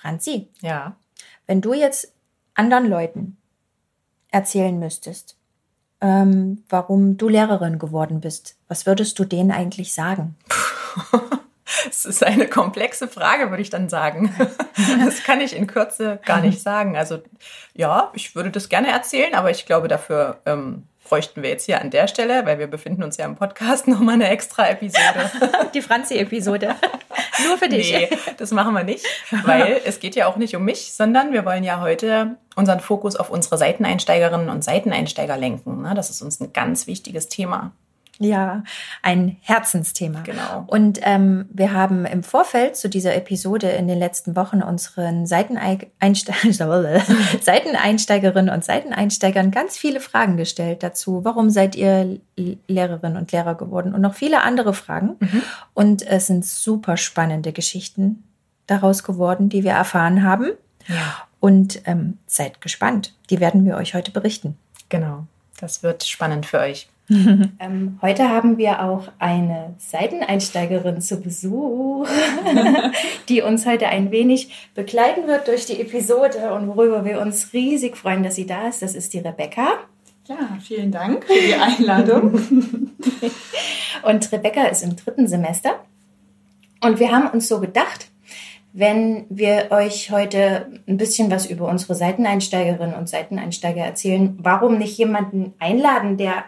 Franzi, Ja. wenn du jetzt anderen Leuten erzählen müsstest, ähm, warum du Lehrerin geworden bist, was würdest du denen eigentlich sagen? Es ist eine komplexe Frage, würde ich dann sagen. Das kann ich in Kürze gar nicht sagen. Also ja, ich würde das gerne erzählen, aber ich glaube, dafür ähm, bräuchten wir jetzt hier an der Stelle, weil wir befinden uns ja im Podcast, nochmal eine extra Episode. Die Franzi-Episode. Nur für dich. Nee, das machen wir nicht, weil es geht ja auch nicht um mich, sondern wir wollen ja heute unseren Fokus auf unsere Seiteneinsteigerinnen und Seiteneinsteiger lenken. ne? Das ist uns ein ganz wichtiges Thema. Ja, ein Herzensthema. Genau. Und ähm, wir haben im Vorfeld zu dieser Episode in den letzten Wochen unseren Seiteneinste Seiteneinsteigerinnen und Seiteneinsteigern ganz viele Fragen gestellt dazu. Warum seid ihr Lehrerinnen und Lehrer geworden? Und noch viele andere Fragen. Und es sind super spannende Geschichten daraus geworden, die wir erfahren haben. Ja. Und ähm, seid gespannt. Die werden wir euch heute berichten. Genau. Das wird spannend für euch. Ähm, heute haben wir auch eine Seiteneinsteigerin zu Besuch, die uns heute ein wenig begleiten wird durch die Episode und worüber wir uns riesig freuen, dass sie da ist. Das ist die Rebecca. Ja, vielen Dank für die Einladung. Und Rebecca ist im dritten Semester. Und wir haben uns so gedacht, wenn wir euch heute ein bisschen was über unsere Seiteneinsteigerinnen und Seiteneinsteiger erzählen, warum nicht jemanden einladen, der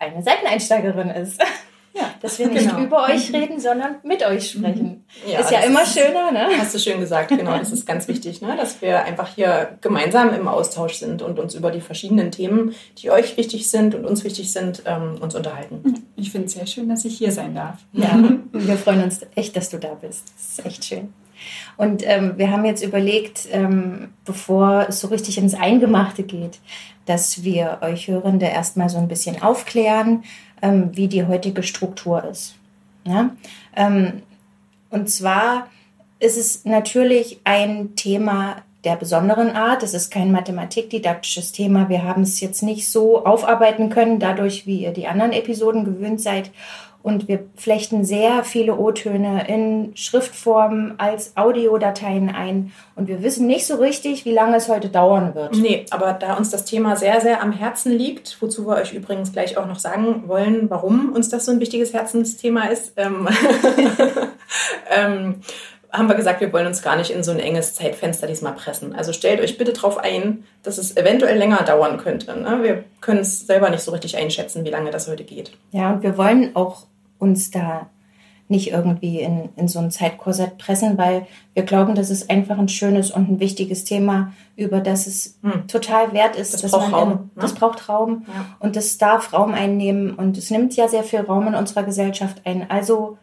eine Seiteneinsteigerin ist? Ja, Dass wir nicht genau. über euch reden, sondern mit euch sprechen. Ja, ist ja immer ist- schöner, ne? Hast du schön gesagt, genau. Das ist ganz wichtig, ne? dass wir einfach hier gemeinsam im Austausch sind und uns über die verschiedenen Themen, die euch wichtig sind und uns wichtig sind, ähm, uns unterhalten. Ich finde es sehr schön, dass ich hier sein darf. Ja, wir freuen uns echt, dass du da bist. Das ist echt schön. Und ähm, wir haben jetzt überlegt, ähm, bevor es so richtig ins Eingemachte geht, dass wir euch Hörende erstmal so ein bisschen aufklären, ähm, wie die heutige Struktur ist. Ja? Ähm, und zwar ist es natürlich ein Thema der besonderen Art. Es ist kein mathematikdidaktisches Thema. Wir haben es jetzt nicht so aufarbeiten können, dadurch, wie ihr die anderen Episoden gewöhnt seid. Und wir flechten sehr viele O-Töne in Schriftform als Audiodateien ein. Und wir wissen nicht so richtig, wie lange es heute dauern wird. Nee, aber da uns das Thema sehr, sehr am Herzen liegt, wozu wir euch übrigens gleich auch noch sagen wollen, warum uns das so ein wichtiges Herzensthema ist, ähm, ähm, haben wir gesagt, wir wollen uns gar nicht in so ein enges Zeitfenster diesmal pressen. Also stellt euch bitte darauf ein, dass es eventuell länger dauern könnte. Ne? Wir können es selber nicht so richtig einschätzen, wie lange das heute geht. Ja, und wir wollen auch uns da nicht irgendwie in, in so ein Zeitkorsett pressen, weil wir glauben, das ist einfach ein schönes und ein wichtiges Thema, über das es Hm. total wert ist, Das braucht Raum, im- ne? das braucht Raum Ja. und das darf Raum einnehmen und es nimmt ja sehr viel Raum in unserer Gesellschaft ein. Also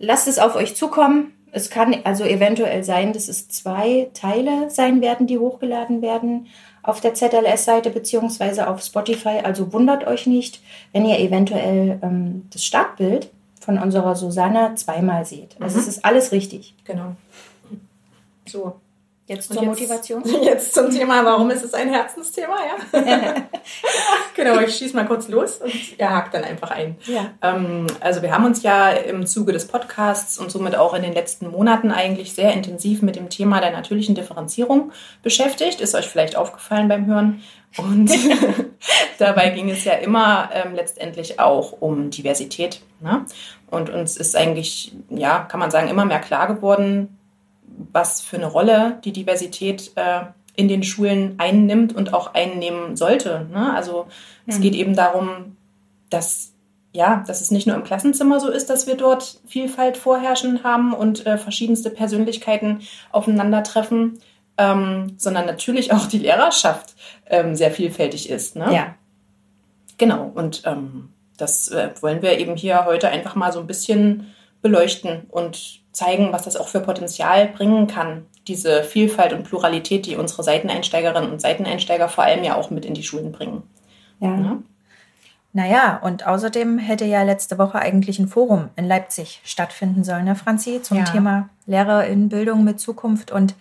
lasst es auf euch zukommen. Es kann also eventuell sein, dass es zwei Teile sein werden, die hochgeladen werden auf der ZLS-Seite beziehungsweise auf Spotify. Also wundert euch nicht, wenn ihr eventuell ähm, das Startbild von unserer Susanne zweimal seht. Also Mhm. es ist alles richtig. Genau. So, Jetzt zur jetzt- Motivation. Jetzt zum Thema, warum ist es ein Herzensthema, ja? genau, ich schieße mal kurz los und ihr hakt dann einfach ein. Ja. Ähm, also wir haben uns ja im Zuge des Podcasts und somit auch in den letzten Monaten eigentlich sehr intensiv mit dem Thema der natürlichen Differenzierung beschäftigt. Ist euch vielleicht aufgefallen beim Hören. Und dabei ging es ja immer ähm, letztendlich auch um Diversität. Ne? Und uns ist eigentlich, ja, kann man sagen, immer mehr klar geworden, was für eine Rolle die Diversität äh, in den Schulen einnimmt und auch einnehmen sollte. Ne? Also es Mhm. geht eben darum, dass ja, dass es nicht nur im Klassenzimmer so ist, dass wir dort Vielfalt vorherrschen haben und äh, verschiedenste Persönlichkeiten aufeinandertreffen, ähm, sondern natürlich auch die Lehrerschaft ähm, sehr vielfältig ist. Ne? Ja. Genau, und ähm, das äh, wollen wir eben hier heute einfach mal so ein bisschen beleuchten und zeigen, was das auch für Potenzial bringen kann, diese Vielfalt und Pluralität, die unsere Seiteneinsteigerinnen und Seiteneinsteiger vor allem ja auch mit in die Schulen bringen. Ja. Ne? Naja, und außerdem hätte ja letzte Woche eigentlich ein Forum in Leipzig stattfinden sollen, ne, Franzi, zum Ja. Thema Lehrerinnenbildung mit Zukunft. Und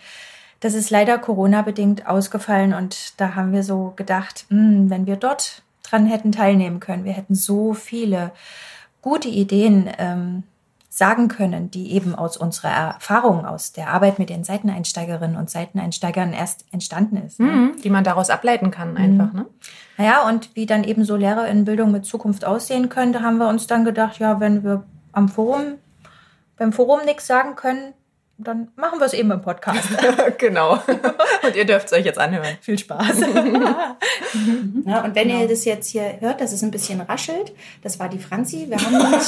das ist leider Corona-bedingt ausgefallen. Und da haben wir so gedacht, hm, wenn wir dort dran hätten teilnehmen können, wir hätten so viele gute Ideen ähm, sagen können, die eben aus unserer Erfahrung, aus der Arbeit mit den Seiteneinsteigerinnen und Seiteneinsteigern erst entstanden ist. Ne? Mhm, die man daraus ableiten kann, einfach. Mhm. Ne? Naja, und wie dann eben so Lehrerinnenbildung mit Zukunft aussehen könnte, haben wir uns dann gedacht, ja, wenn wir am Forum, beim Forum nichts sagen können, dann machen wir es eben im Podcast. genau. Und ihr dürft es euch jetzt anhören. Viel Spaß. ja, und wenn genau. ihr das jetzt hier hört, dass es ein bisschen raschelt, das war die Franzi. Wir haben nämlich.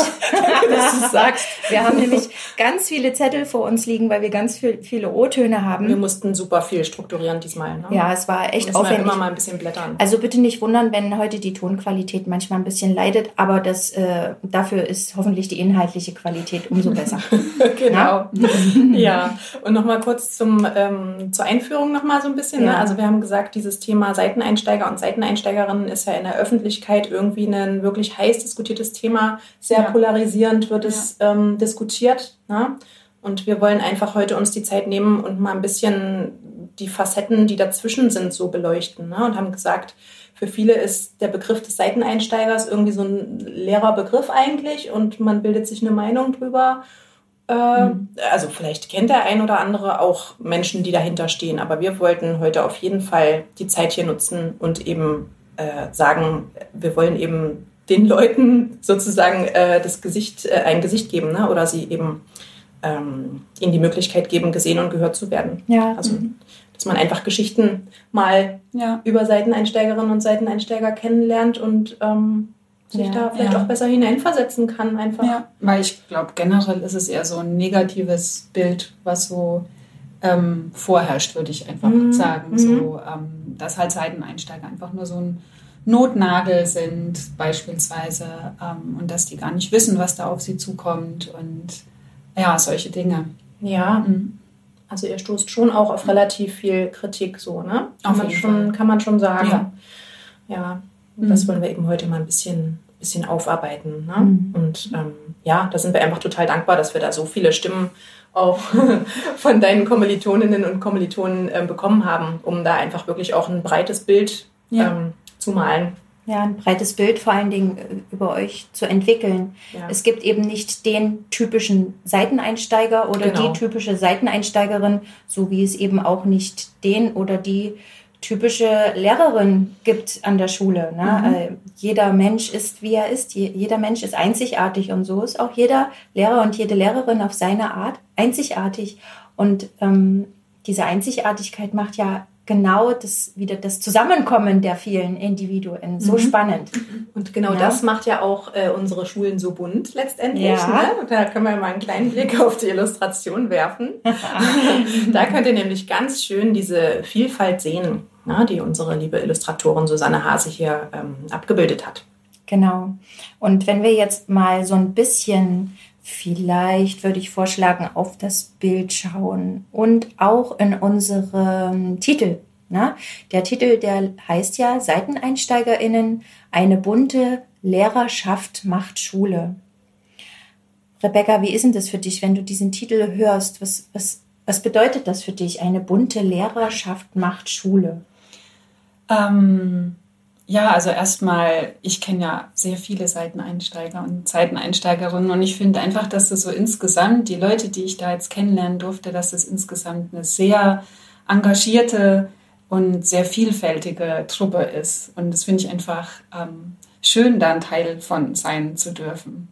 Wir haben nämlich ganz viele Zettel vor uns liegen, weil wir ganz viel, viele O-Töne haben. Wir mussten super viel strukturieren diesmal. Ne? Ja, es war echt aufwendig. immer mal ein bisschen blättern. Also bitte nicht wundern, wenn heute die Tonqualität manchmal ein bisschen leidet, aber das, äh, dafür ist hoffentlich die inhaltliche Qualität umso besser. genau. Ja, und nochmal kurz zum, ähm, zur Einführung nochmal so ein bisschen. Ne? Ja. Ne? Also wir haben gesagt, dieses Thema Seiteneinsteiger und Seiteneinsteigerinnen ist ja in der Öffentlichkeit irgendwie ein wirklich heiß diskutiertes Thema. Sehr ja. polarisierend wird es ähm, diskutiert. Ne? Und wir wollen einfach heute uns die Zeit nehmen und mal ein bisschen die Facetten, die dazwischen sind, so beleuchten. Ne? Und haben gesagt, für viele ist der Begriff des Seiteneinsteigers irgendwie so ein leerer Begriff eigentlich und man bildet sich eine Meinung drüber. Mhm. Also vielleicht kennt der ein oder andere auch Menschen, die dahinter stehen, aber wir wollten heute auf jeden Fall die Zeit hier nutzen und eben äh, sagen, wir wollen eben den Leuten sozusagen äh, das Gesicht, äh, ein Gesicht geben ne? oder sie eben ähm, ihnen die Möglichkeit geben, gesehen und gehört zu werden. Ja. Also, mhm. dass man einfach Geschichten mal ja. über Seiteneinsteigerinnen und Seiteneinsteiger kennenlernt und ähm, sich ja, da vielleicht ja. auch besser hineinversetzen kann einfach. Ja, weil ich glaube, generell ist es eher so ein negatives Bild, was so ähm, vorherrscht, würde ich einfach mhm. sagen. Mhm. So, ähm, dass halt Seiteneinsteiger einfach nur so ein Notnagel sind, beispielsweise, ähm, und dass die gar nicht wissen, was da auf sie zukommt und ja, solche Dinge. Ja. Mhm. Also ihr stoßt schon auch auf relativ viel Kritik so, ne? Kann, man schon, kann man schon sagen. Ja. ja. Und das mhm. wollen wir eben heute mal ein bisschen, bisschen aufarbeiten. Ne? Mhm. Und ähm, ja, da sind wir einfach total dankbar, dass wir da so viele Stimmen auch von deinen Kommilitoninnen und Kommilitonen äh, bekommen haben, um da einfach wirklich auch ein breites Bild ja. ähm, zu malen. Ja, ein breites Bild vor allen Dingen äh, über euch zu entwickeln. Ja. Es gibt eben nicht den typischen Seiteneinsteiger oder genau. die typische Seiteneinsteigerin, so wie es eben auch nicht den oder die typische Lehrerin gibt an der Schule. Ne? Mhm. Äh, jeder Mensch ist, wie er ist. Je, jeder Mensch ist einzigartig und so ist auch jeder Lehrer und jede Lehrerin auf seine Art einzigartig. Und ähm, diese Einzigartigkeit macht ja genau das wieder das Zusammenkommen der vielen Individuen so mhm. spannend. Und genau ja. das macht ja auch äh, unsere Schulen so bunt letztendlich. Ja. Ne? Da können wir mal einen kleinen Blick auf die Illustration werfen. da könnt ihr nämlich ganz schön diese Vielfalt sehen na, die unsere liebe Illustratorin Susanne Hase hier ähm, abgebildet hat. Genau. Und wenn wir jetzt mal so ein bisschen, vielleicht würde ich vorschlagen, auf das Bild schauen und auch in unserem Titel. Na? Der Titel, der heißt ja Seiteneinsteigerinnen, eine bunte Lehrerschaft macht Schule. Rebecca, wie ist denn das für dich, wenn du diesen Titel hörst? Was, was, was bedeutet das für dich? Eine bunte Lehrerschaft macht Schule. Ähm, ja, also erstmal, ich kenne ja sehr viele Seiteneinsteiger und Seiteneinsteigerinnen und ich finde einfach, dass das so insgesamt, die Leute, die ich da jetzt kennenlernen durfte, dass das insgesamt eine sehr engagierte und sehr vielfältige Truppe ist. Und das finde ich einfach ähm, schön, da ein Teil von sein zu dürfen.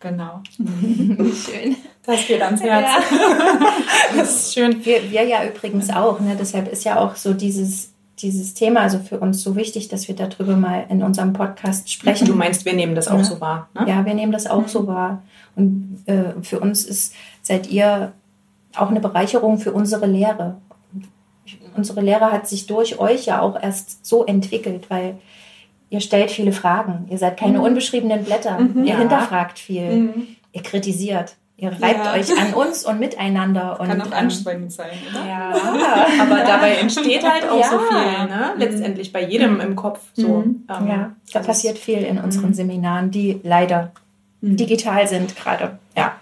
Genau. schön. Das geht ans Herz. Ja. Das ist schön. Wir, wir ja übrigens auch. Ne? Deshalb ist ja auch so dieses dieses Thema also für uns so wichtig, dass wir darüber mal in unserem Podcast sprechen. Du meinst, wir nehmen das auch ja. so wahr? Ne? Ja, wir nehmen das auch mhm. so wahr. Und äh, für uns ist, seid ihr auch eine Bereicherung für unsere Lehre. Unsere Lehre hat sich durch euch ja auch erst so entwickelt, weil ihr stellt viele Fragen. Ihr seid keine mhm. unbeschriebenen Blätter. Mhm, ihr ja. hinterfragt viel. Mhm. Ihr kritisiert. Ihr reibt ja. euch an uns und miteinander. Und, Kann auch anstrengend sein, oder? Ja. Aber dabei entsteht halt auch ja. so viel, ne? Mhm. Letztendlich bei jedem im Kopf. So. Mhm. Ähm, ja, da also passiert viel in unseren mhm. Seminaren, die leider mhm. digital sind gerade. Ja,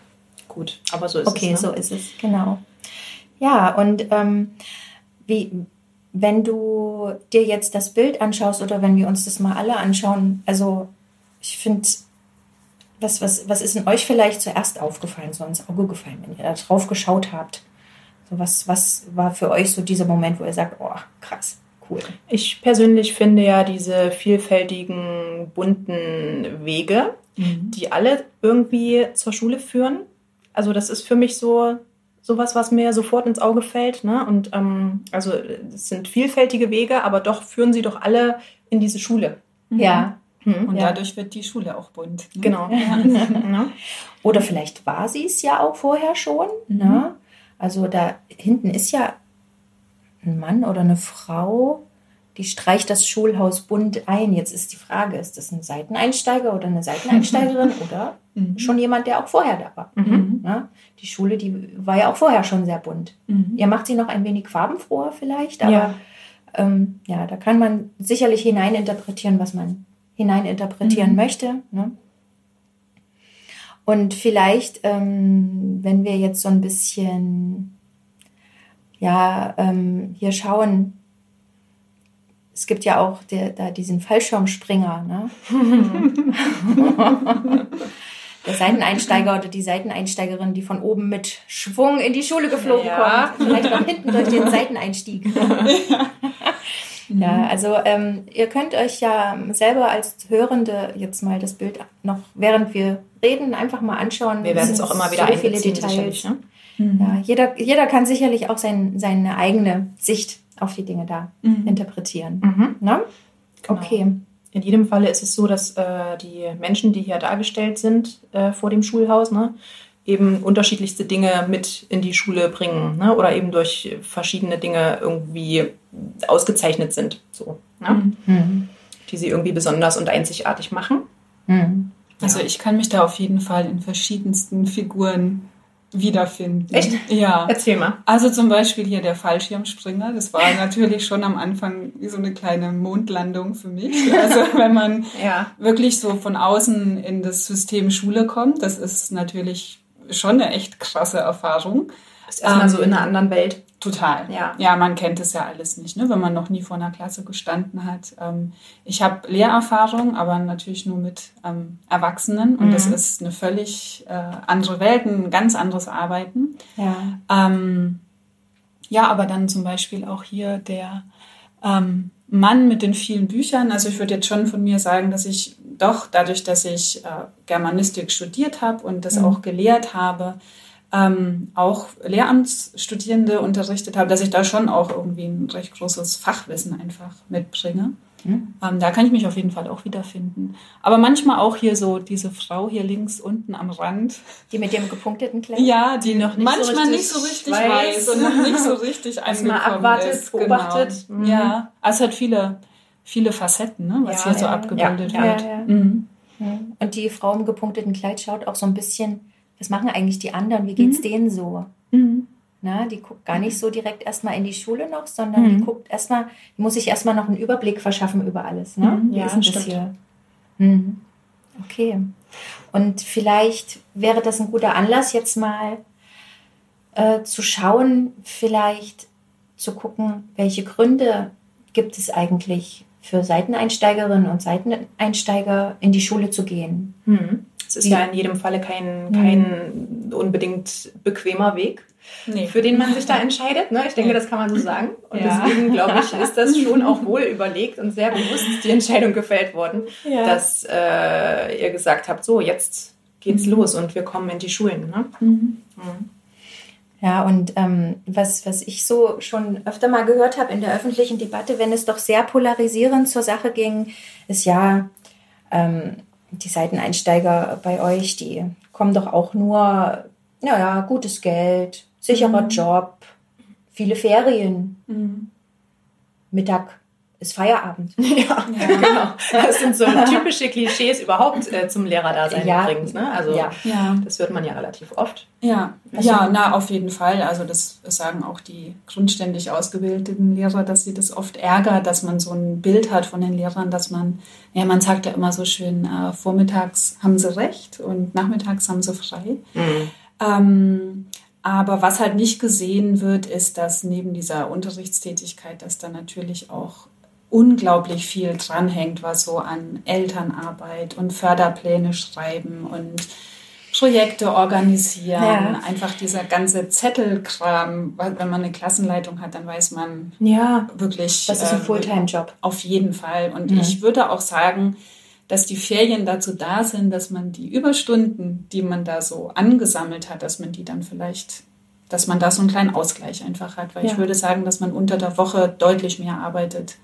gut. Aber so ist okay, es. Okay, ne? so ist es, genau. Ja, und ähm, wie, wenn du dir jetzt das Bild anschaust oder wenn wir uns das mal alle anschauen, also ich finde Was, was, was ist in euch vielleicht zuerst aufgefallen, so ins Auge gefallen, wenn ihr da drauf geschaut habt? So was, was war für euch so dieser Moment, wo ihr sagt, oh, krass, cool? Ich persönlich finde ja diese vielfältigen, bunten Wege, mhm. die alle irgendwie zur Schule führen. Also das ist für mich so sowas, was mir sofort ins Auge fällt. Ne? Und ähm, also es sind vielfältige Wege, aber doch führen sie doch alle in diese Schule. Ja. Mhm. Und ja. dadurch wird die Schule auch bunt. Ne? Genau. Ja. Oder vielleicht war sie es ja auch vorher schon. Mhm. Ne? Also da hinten ist ja ein Mann oder eine Frau, die streicht das Schulhaus bunt ein. Jetzt ist die Frage, ist das ein Seiteneinsteiger oder eine Seiteneinsteigerin oder mhm. schon jemand, der auch vorher da war? Mhm. Ja? Die Schule, die war ja auch vorher schon sehr bunt. Mhm. Ihr macht sie noch ein wenig farbenfroher vielleicht, aber ja. Ähm, ja, da kann man sicherlich hineininterpretieren, was man hineininterpretieren mhm. möchte. Ne? Und vielleicht, ähm, wenn wir jetzt so ein bisschen ja, ähm, hier schauen, es gibt ja auch der, da diesen Fallschirmspringer, ne? der Seiteneinsteiger oder die Seiteneinsteigerin, die von oben mit Schwung in die Schule geflogen ja. kommt. Vielleicht auch hinten durch den Seiteneinstieg. ja. Ja, mhm. also ähm, ihr könnt euch ja selber als Hörende jetzt mal das Bild noch, während wir reden, einfach mal anschauen. Wir werden es auch immer wieder so viele Details. Ne? Mhm. Ja, jeder, jeder kann sicherlich auch sein, seine eigene Sicht auf die Dinge da mhm. interpretieren. Mhm. Ne? Genau. Okay. In jedem Falle ist es so, dass äh, die Menschen, die hier dargestellt sind äh, vor dem Schulhaus, ne, eben unterschiedlichste Dinge mit in die Schule bringen ne? oder eben durch verschiedene Dinge irgendwie ausgezeichnet sind, so, ne? mhm. die sie irgendwie besonders und einzigartig machen. Mhm. Also ich kann mich da auf jeden Fall in verschiedensten Figuren wiederfinden. Echt? Ja. Erzähl mal. Also zum Beispiel hier der Fallschirmspringer. Das war natürlich schon am Anfang wie so eine kleine Mondlandung für mich. Also wenn man ja. wirklich so von außen in das System Schule kommt, das ist natürlich schon eine echt krasse Erfahrung. Ist erstmal ähm, so in einer anderen Welt. Total. Ja. ja, man kennt es ja alles nicht, ne? wenn man noch nie vor einer Klasse gestanden hat. Ähm, ich habe Lehrerfahrung, aber natürlich nur mit ähm, Erwachsenen und mhm. das ist eine völlig äh, andere Welt, ein ganz anderes Arbeiten. Ja. Ähm, ja, aber dann zum Beispiel auch hier der ähm, Mann mit den vielen Büchern. Also ich würde jetzt schon von mir sagen, dass ich doch dadurch, dass ich äh, Germanistik studiert habe und das mhm. auch gelehrt habe, ähm, auch Lehramtsstudierende unterrichtet habe, dass ich da schon auch irgendwie ein recht großes Fachwissen einfach mitbringe. Mhm. Ähm, da kann ich mich auf jeden Fall auch wiederfinden. Aber manchmal auch hier so diese Frau hier links unten am Rand. Die mit dem gepunkteten Kleid? Ja, die, noch nicht manchmal so nicht so richtig weiß, weiß und noch nicht so richtig angekommen abwartet, ist. Genau. Beobachtet. Mhm. Ja, also es hat viele, viele Facetten, ne, was ja, hier so abgebildet wird. Mhm. Und die Frau im gepunkteten Kleid schaut auch so ein bisschen was machen eigentlich die anderen, wie geht's mhm. denen so? Mhm. Na, die guckt gar nicht so direkt erstmal in die Schule noch, sondern mhm. die guckt erstmal, die muss sich erstmal noch einen Überblick verschaffen über alles. Ne? Mhm. Ja, ist stimmt. Hier? Mhm. Okay. Und vielleicht wäre das ein guter Anlass, jetzt mal äh, zu schauen, vielleicht zu gucken, welche Gründe gibt es eigentlich für Seiteneinsteigerinnen und Seiteneinsteiger in die Schule zu gehen. Mhm. Es ist ja in jedem Falle kein, kein unbedingt bequemer Weg. Nee. für den man sich da entscheidet. Ne? Ich denke, das kann man so sagen. Und ja. deswegen, glaube ich, ist das schon auch wohl überlegt und sehr bewusst die Entscheidung gefällt worden, ja. dass äh, ihr gesagt habt, so, jetzt geht's mhm. los und wir kommen in die Schulen. Ne? Mhm. Mhm. Ja, und ähm, was, was ich so schon öfter mal gehört habe in der öffentlichen Debatte, wenn es doch sehr polarisierend zur Sache ging, ist ja, ähm, die Seiteneinsteiger bei euch, die kommen doch auch nur, naja, gutes Geld, sicherer mhm. Job, viele Ferien, mhm. Mittag ist Feierabend. Ja, ja, genau. Das sind so typische Klischees überhaupt äh, zum Lehrerdasein ja. übrigens. Ne? Also ja. das hört man ja relativ oft. Ja, also, ja, na auf jeden Fall. Also das sagen auch die grundständig ausgebildeten Lehrer, dass sie das oft ärgert, dass man so ein Bild hat von den Lehrern, dass man, ja, man sagt ja immer so schön, äh, vormittags haben sie recht und nachmittags haben sie frei. Mhm. Ähm, aber was halt nicht gesehen wird, ist, dass neben dieser Unterrichtstätigkeit, dass da natürlich auch unglaublich viel dranhängt, was so an Elternarbeit und Förderpläne schreiben und Projekte organisieren, ja. einfach dieser ganze Zettelkram. Wenn man eine Klassenleitung hat, dann weiß man ja, wirklich. Das ist ein äh, Fulltime-Job. Auf jeden Fall. Und mhm. ich würde auch sagen, dass die Ferien dazu da sind, dass man die Überstunden, die man da so angesammelt hat, dass man die dann vielleicht, dass man da so einen kleinen Ausgleich einfach hat. Weil ja. ich würde sagen, dass man unter der Woche deutlich mehr arbeitet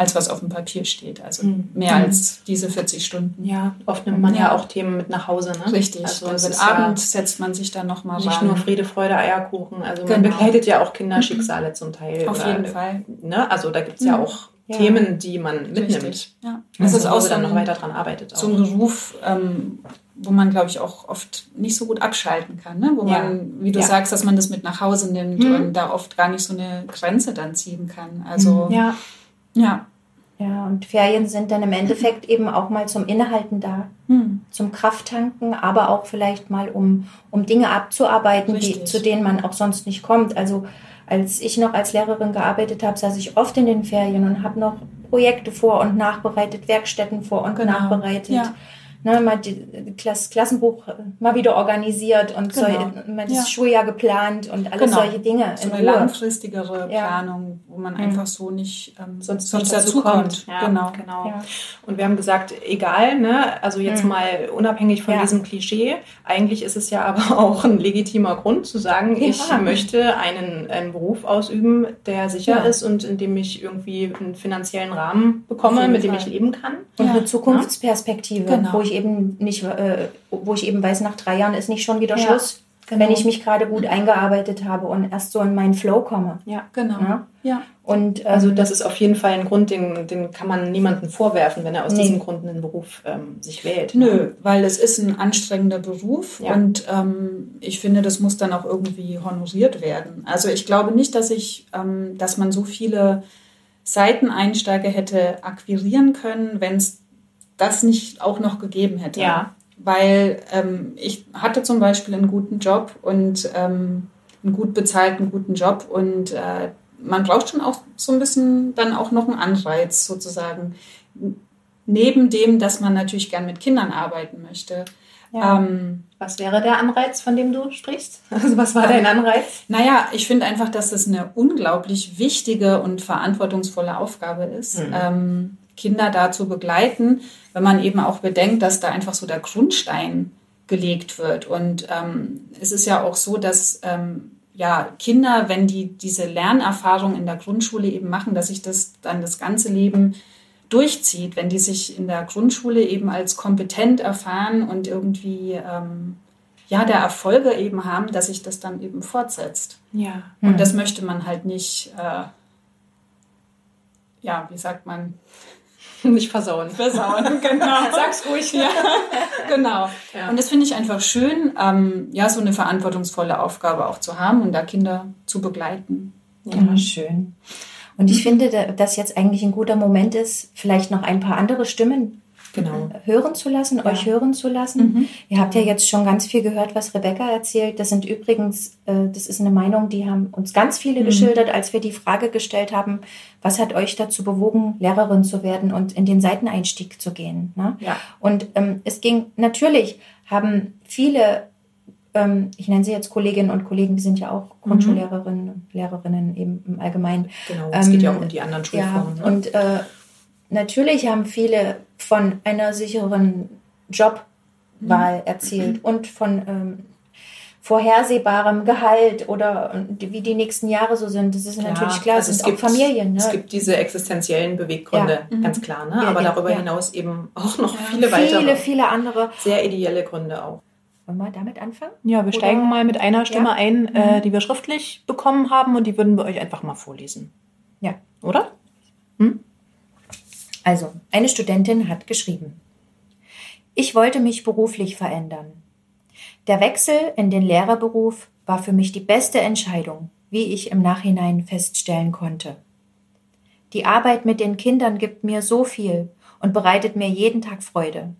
als was auf dem Papier steht. Also mhm. mehr mhm. als diese 40 Stunden. Ja, oft nimmt man ja, ja auch Themen mit nach Hause. Ne? Richtig. Also also Abend ja setzt man sich dann nochmal Nicht ran. nur Friede, Freude, Eierkuchen. Also genau. man begleitet ja auch Kinderschicksale zum Teil. Auf jeden Fall. Ne? Also da gibt es ja mhm. auch ja. Themen, die man mitnimmt. Richtig. Ja. Das ist auch so dann noch weiter dran arbeitet. So ein Beruf, ähm, wo man, glaube ich, auch oft nicht so gut abschalten kann. Ne? Wo man, wie du sagst, dass man das mit nach Hause nimmt mhm. und da oft gar nicht so eine Grenze dann ziehen kann. Also ja. ja. Ja, und Ferien sind dann im Endeffekt eben auch mal zum Innehalten da, hm. zum Krafttanken, aber auch vielleicht mal, um, um Dinge abzuarbeiten, die, zu denen man auch sonst nicht kommt. Also als ich noch als Lehrerin gearbeitet habe, saß ich oft in den Ferien und habe noch Projekte vor und nachbereitet, Werkstätten vor und genau. nachbereitet. Ja ne, mal die, Klass, Klassenbuch mal wieder organisiert und genau. so, mal das ja. Schuljahr geplant und alles genau. solche Dinge. So eine Ruhe. langfristigere Planung, man mhm. einfach so nicht ähm, sonst, sonst dazu kommt. Ja, genau. genau. Ja. Und wir haben gesagt, egal, ne, also jetzt mhm. mal unabhängig von diesem Klischee, eigentlich ist es ja aber auch ein legitimer Grund zu sagen, ich möchte einen, einen Beruf ausüben, der sicher ist und in dem ich irgendwie einen finanziellen Rahmen bekomme, mit dem Fall. ich leben kann. Und eine Zukunftsperspektive, genau. wo ich ich eben nicht, äh, wo ich eben weiß, nach drei Jahren ist nicht schon wieder ja, Schluss, genau. wenn ich mich gerade gut eingearbeitet habe und erst so in meinen Flow komme. Ja, genau. Ja. ja. Und, ähm, also das ist auf jeden Fall ein Grund, den, den kann man niemandem vorwerfen, wenn er aus nee. diesem Grund einen Beruf ähm, sich wählt. Nö, ne? weil es ist ein anstrengender Beruf ja. und ähm, ich finde, das muss dann auch irgendwie honoriert werden. Also ich glaube nicht, dass ich, ähm, dass man so viele Seiteneinsteiger hätte akquirieren können, wenn es das nicht auch noch gegeben hätte. Ja. Weil ähm, ich hatte zum Beispiel einen guten Job und ähm, einen gut bezahlten guten Job und äh, man braucht schon auch so ein bisschen dann auch noch einen Anreiz sozusagen. Neben dem, dass man natürlich gern mit Kindern arbeiten möchte. Ja. Ähm, was wäre der Anreiz, von dem du sprichst? Also was war dein Anreiz? Naja, ich finde einfach, dass es eine unglaublich wichtige und verantwortungsvolle Aufgabe ist. Mhm. Ähm, Kinder dazu begleiten, wenn man eben auch bedenkt, dass da einfach so der Grundstein gelegt wird. Und ähm, es ist ja auch so, dass ähm, ja, Kinder, wenn die diese Lernerfahrung in der Grundschule eben machen, dass sich das dann das ganze Leben durchzieht, wenn die sich in der Grundschule eben als kompetent erfahren und irgendwie ähm, ja der Erfolge eben haben, dass sich das dann eben fortsetzt. Ja. Und mhm. das möchte man halt nicht, äh, ja, wie sagt man, Nicht versauen. Versauen, genau. Sag's ruhig. Ja, genau. Ja. Und das finde ich einfach schön, ähm, ja, so eine verantwortungsvolle Aufgabe auch zu haben und da Kinder zu begleiten. Ja, mhm. schön. Und ich finde, dass jetzt eigentlich ein guter Moment ist, vielleicht noch ein paar andere Stimmen genau. hören zu lassen, ja. euch hören zu lassen. Mhm. Ihr habt ja jetzt schon ganz viel gehört, was Rebecca erzählt. Das sind übrigens, äh, das ist eine Meinung, die haben uns ganz viele mhm. geschildert, als wir die Frage gestellt haben, was hat euch dazu bewogen, Lehrerin zu werden und in den Seiteneinstieg zu gehen. Ne? Ja. Und ähm, es ging natürlich, haben viele ähm, ich nenne sie jetzt Kolleginnen und Kollegen, die sind ja auch mhm. Grundschullehrerinnen und Lehrerinnen eben im Allgemeinen. Genau, es ähm, geht ja auch um die anderen Schulformen. Ja, ne? Und äh, natürlich haben viele von einer sicheren Jobwahl mhm. erzählt und von ähm, vorhersehbarem Gehalt oder wie die nächsten Jahre so sind. Das ist klar. natürlich klar, also es, es gibt Familien. Ne? Es gibt diese existenziellen Beweggründe, ja. ganz klar. Ne? Aber ja, darüber ja. hinaus eben auch noch viele, viele weitere. Viele, viele andere. Sehr ideelle Gründe auch. Wollen wir damit anfangen? Ja, wir oder? steigen mal mit einer Stimme ein, äh, mhm. äh, die wir schriftlich bekommen haben und die würden wir euch einfach mal vorlesen. Ja. Oder? Hm? Also, eine Studentin hat geschrieben. Ich wollte mich beruflich verändern. Der Wechsel in den Lehrerberuf war für mich die beste Entscheidung, wie ich im Nachhinein feststellen konnte. Die Arbeit mit den Kindern gibt mir so viel und bereitet mir jeden Tag Freude.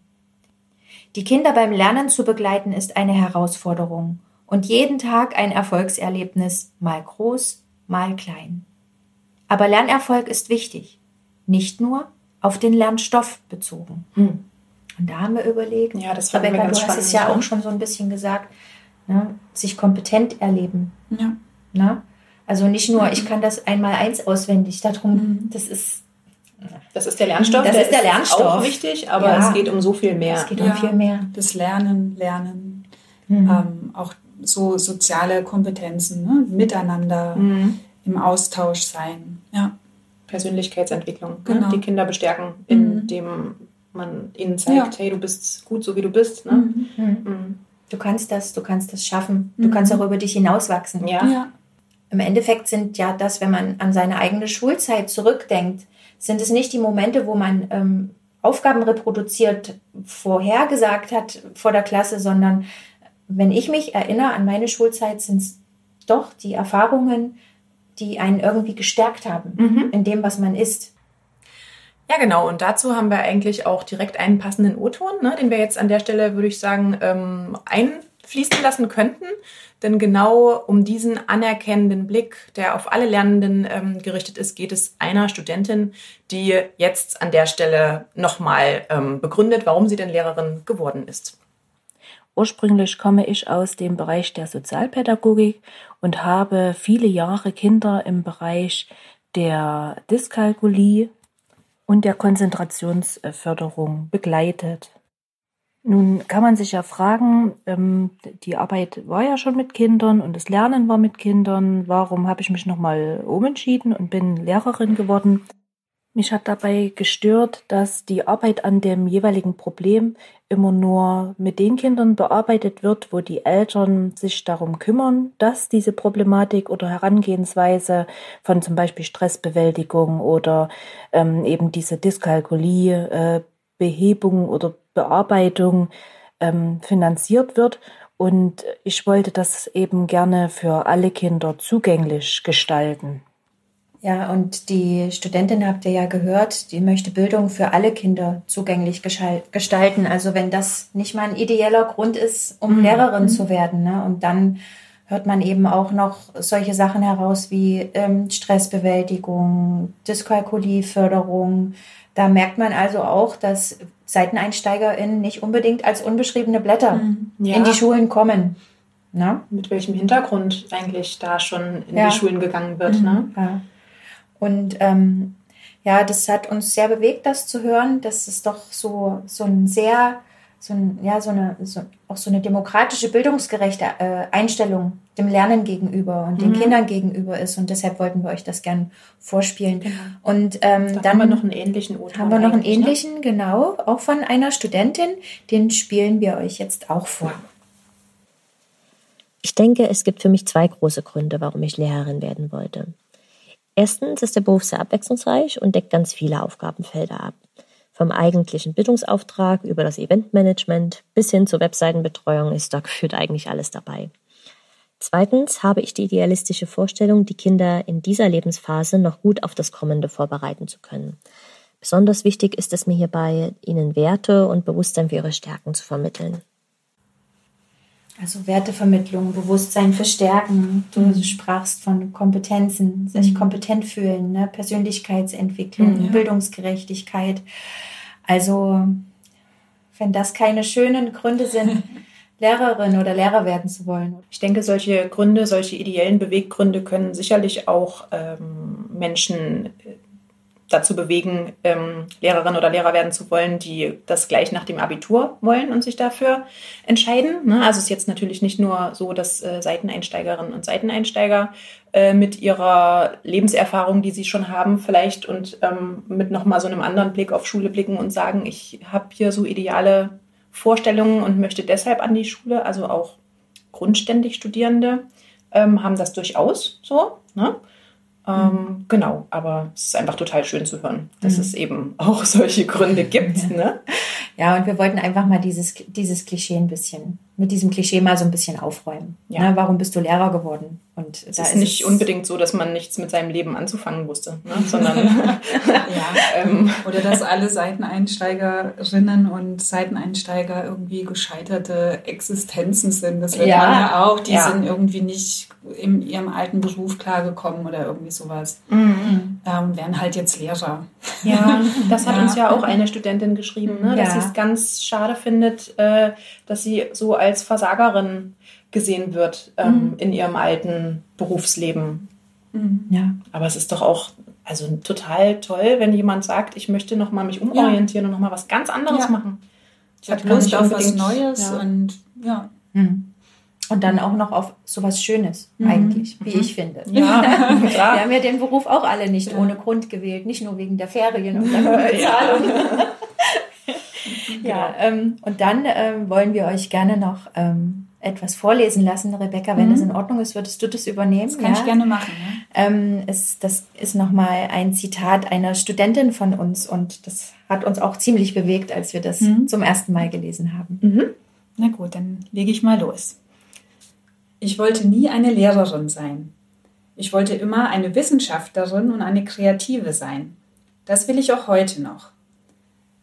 Die Kinder beim Lernen zu begleiten ist eine Herausforderung und jeden Tag ein Erfolgserlebnis, mal groß, mal klein. Aber Lernerfolg ist wichtig. nicht nur auf den Lernstoff bezogen. Hm. Und da haben wir überlegt, Ja, das fanden wir Rebecca, ganz du hast es spannend, ja ne? auch schon so ein bisschen gesagt, ne, sich kompetent erleben. Ja. Ne? Also nicht nur, ich kann das einmal eins auswendig, darum, Mhm. das ist, Das ist der Lernstoff. Das ist der Lernstoff. auch wichtig, aber Ja. es geht um so viel mehr. es geht Ja. um viel mehr. Das Lernen, Lernen, Mhm. ähm, auch so soziale Kompetenzen, ne? miteinander Mhm. im Austausch sein. Ja. Persönlichkeitsentwicklung. Genau. Ne? Die Kinder bestärken, Mhm. indem man ihnen zeigt, Ja. hey, du bist gut so wie du bist. Ne? Mhm. Mhm. Mhm. Du kannst das, du kannst das schaffen. Du Mhm. kannst auch über dich hinauswachsen. Ja. Ja. Im Endeffekt sind ja das, wenn man an seine eigene Schulzeit zurückdenkt, sind es nicht die Momente, wo man ähm, Aufgaben reproduziert, vorhergesagt hat vor der Klasse, sondern wenn ich mich erinnere an meine Schulzeit, sind es doch die Erfahrungen, die einen irgendwie gestärkt haben Mhm. in dem, was man ist. Ja, genau. Und dazu haben wir eigentlich auch direkt einen passenden O-Ton, ne, den wir jetzt an der Stelle, würde ich sagen, ähm, einfließen lassen könnten. Denn genau um diesen anerkennenden Blick, der auf alle Lernenden ähm, gerichtet ist, geht es einer Studentin, die jetzt an der Stelle nochmal ähm, begründet, warum sie denn Lehrerin geworden ist. Ursprünglich komme ich aus dem Bereich der Sozialpädagogik und habe viele Jahre Kinder im Bereich der Dyskalkulie und der Konzentrationsförderung begleitet. Nun kann man sich ja fragen, ähm, die Arbeit war ja schon mit Kindern und das Lernen war mit Kindern. Warum habe ich mich nochmal umentschieden und bin Lehrerin geworden? Mich hat dabei gestört, dass die Arbeit an dem jeweiligen Problem immer nur mit den Kindern bearbeitet wird, wo die Eltern sich darum kümmern, dass diese Problematik oder Herangehensweise von zum Beispiel Stressbewältigung oder ähm, eben diese Dyskalkulie, äh, Behebung oder Bearbeitung ähm, finanziert wird. Und ich wollte das eben gerne für alle Kinder zugänglich gestalten. Ja, und die Studentin habt ihr ja gehört, die möchte Bildung für alle Kinder zugänglich gestalten. Also wenn das nicht mal ein ideeller Grund ist, um Mhm. Lehrerin zu werden. Ne? Und dann hört man eben auch noch solche Sachen heraus wie ähm, Stressbewältigung, Dyskalkulieförderung. Da merkt man also auch, dass SeiteneinsteigerInnen nicht unbedingt als unbeschriebene Blätter Mhm. Ja. in die Schulen kommen. Ne? Mit welchem Hintergrund eigentlich da schon in Ja. die Schulen gegangen wird. Mhm. Ne? Ja. Und ähm, ja, das hat uns sehr bewegt, das zu hören. Das ist doch so, so ein sehr, so ein, ja, so eine, so, auch so eine demokratische, bildungsgerechte äh, Einstellung dem Lernen gegenüber und den Mhm. Kindern gegenüber ist. Und deshalb wollten wir euch das gern vorspielen. Und ähm, Da dann haben wir noch einen ähnlichen O-Ton. haben wir noch einen eigentlich, ne? ähnlichen, genau, auch von einer Studentin. Den spielen wir euch jetzt auch vor. Ich denke, es gibt für mich zwei große Gründe, warum ich Lehrerin werden wollte. Erstens ist der Beruf sehr abwechslungsreich und deckt ganz viele Aufgabenfelder ab. Vom eigentlichen Bildungsauftrag über das Eventmanagement bis hin zur Webseitenbetreuung ist da gefühlt eigentlich alles dabei. Zweitens habe ich die idealistische Vorstellung, die Kinder in dieser Lebensphase noch gut auf das Kommende vorbereiten zu können. Besonders wichtig ist es mir hierbei, ihnen Werte und Bewusstsein für ihre Stärken zu vermitteln. Also Wertevermittlung, Bewusstsein für Stärken. Du sprachst von Kompetenzen, sich kompetent fühlen, ne? Persönlichkeitsentwicklung, Mhm, ja. Bildungsgerechtigkeit. Also, wenn das keine schönen Gründe sind, Lehrerin oder Lehrer werden zu wollen. Ich denke, solche Gründe, solche ideellen Beweggründe können sicherlich auch ähm, Menschen dazu bewegen, ähm, Lehrerin oder Lehrer werden zu wollen, die das gleich nach dem Abitur wollen und sich dafür entscheiden. Ne? Also es ist jetzt natürlich nicht nur so, dass äh, Seiteneinsteigerinnen und Seiteneinsteiger äh, mit ihrer Lebenserfahrung, die sie schon haben, vielleicht und ähm, mit nochmal so einem anderen Blick auf Schule blicken und sagen, ich habe hier so ideale Vorstellungen und möchte deshalb an die Schule, also auch grundständig Studierende ähm, haben das durchaus so. Ne? Ähm, Genau, aber es ist einfach total schön zu hören, dass Mhm. es eben auch solche Gründe gibt. Ne? Ja, und wir wollten einfach mal dieses, dieses Klischee ein bisschen, mit diesem Klischee mal so ein bisschen aufräumen. Ja. Ne? Warum bist du Lehrer geworden? Und es da ist, ist nicht unbedingt so, dass man nichts mit seinem Leben anzufangen wusste, ne? sondern ähm. oder dass alle Seiteneinsteigerinnen und Seiteneinsteiger irgendwie gescheiterte Existenzen sind. Das wird ja. man ja auch. Die ja. sind irgendwie nicht in ihrem alten Beruf klargekommen oder irgendwie sowas. Mhm. Ähm, wären halt jetzt Lehrer. Ja, das hat ja. uns ja auch eine Studentin geschrieben, ne? dass sie es ganz schade findet, äh, dass sie so als Versagerin gesehen wird ähm, mhm. in ihrem alten Berufsleben. Mhm. Ja. Aber es ist doch auch also total toll, wenn jemand sagt, ich möchte noch mal mich umorientieren ja. und noch mal was ganz anderes ja. machen. Ich habe Lust auf was Neues ja. und ja. Mhm. Und dann auch noch auf sowas Schönes, mhm. eigentlich, wie mhm. ich finde. Ja, Wir haben ja den Beruf auch alle nicht ohne Grund gewählt, nicht nur wegen der Ferien und der Bezahlung. Ja, ähm, und dann ähm, wollen wir euch gerne noch ähm, etwas vorlesen lassen, Rebecca, wenn mhm. das in Ordnung ist, würdest du das übernehmen? Das kann ja? ich gerne machen. Ähm, es, das ist nochmal ein Zitat einer Studentin von uns und das hat uns auch ziemlich bewegt, als wir das mhm. zum ersten Mal gelesen haben. Mhm. Na gut, dann lege ich mal los. Ich wollte nie eine Lehrerin sein. Ich wollte immer eine Wissenschaftlerin und eine Kreative sein. Das will ich auch heute noch.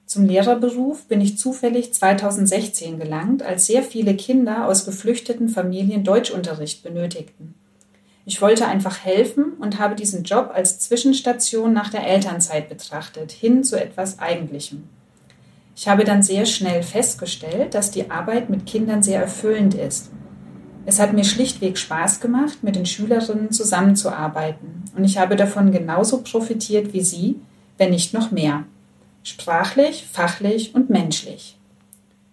Zum Lehrerberuf bin ich zufällig 2016 gelangt, als sehr viele Kinder aus geflüchteten Familien Deutschunterricht benötigten. Ich wollte einfach helfen und habe diesen Job als Zwischenstation nach der Elternzeit betrachtet, hin zu etwas Eigentlichem. Ich habe dann sehr schnell festgestellt, dass die Arbeit mit Kindern sehr erfüllend ist. Es hat mir schlichtweg Spaß gemacht, mit den Schülerinnen zusammenzuarbeiten und ich habe davon genauso profitiert wie Sie, wenn nicht noch mehr sprachlich, fachlich und menschlich.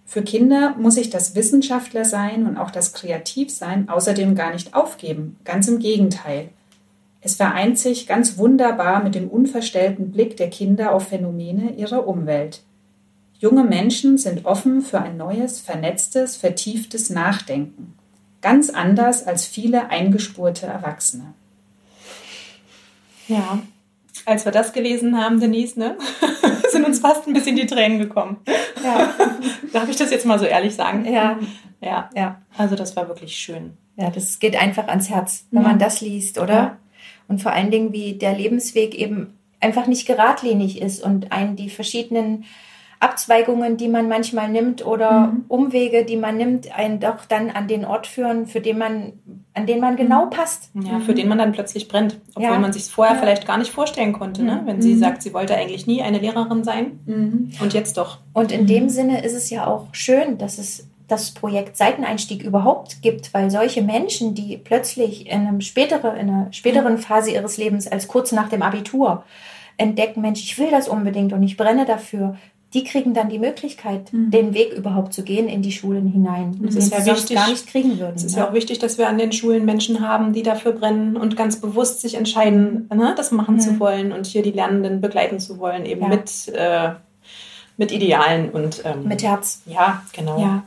Für Kinder muss ich das Wissenschaftler sein und auch das Kreativsein außerdem gar nicht aufgeben, ganz im Gegenteil. Es vereint sich ganz wunderbar mit dem unverstellten Blick der Kinder auf Phänomene ihrer Umwelt. Junge Menschen sind offen für ein neues, vernetztes, vertieftes Nachdenken. Ganz anders als viele eingespurte Erwachsene. Ja, als wir das gelesen haben, Denise, ne, sind uns fast ein bisschen die Tränen gekommen. Ja. Darf ich das jetzt mal so ehrlich sagen? Ja. Ja. ja. Also das war wirklich schön. Ja, das geht einfach ans Herz, wenn ja. man das liest, oder? Ja. Und vor allen Dingen, wie der Lebensweg eben einfach nicht geradlinig ist und einen die verschiedenen Abzweigungen, die man manchmal nimmt oder mhm. Umwege, die man nimmt, einen doch dann an den Ort führen, für den man, an den man genau mhm. passt. Ja, für den man dann plötzlich brennt, obwohl ja. man sich vorher ja. vielleicht gar nicht vorstellen konnte, ne? wenn mhm. sie sagt, sie wollte eigentlich nie eine Lehrerin sein mhm. und jetzt doch. Und in dem Sinne ist es ja auch schön, dass es das Projekt Seiteneinstieg überhaupt gibt, weil solche Menschen, die plötzlich in, einem spätere, in einer späteren Phase ihres Lebens als kurz nach dem Abitur entdecken, Mensch, ich will das unbedingt und ich brenne dafür, die kriegen dann die Möglichkeit, mhm. den Weg überhaupt zu gehen in die Schulen hinein, das ist ja wichtig, gar nicht kriegen würden. Es ist ja. ja auch wichtig, dass wir an den Schulen Menschen haben, die dafür brennen und ganz bewusst sich entscheiden, ne, das machen mhm. zu wollen und hier die Lernenden begleiten zu wollen, eben ja. mit, äh, mit Idealen und ähm, mit Herz. Ja, genau. Ja.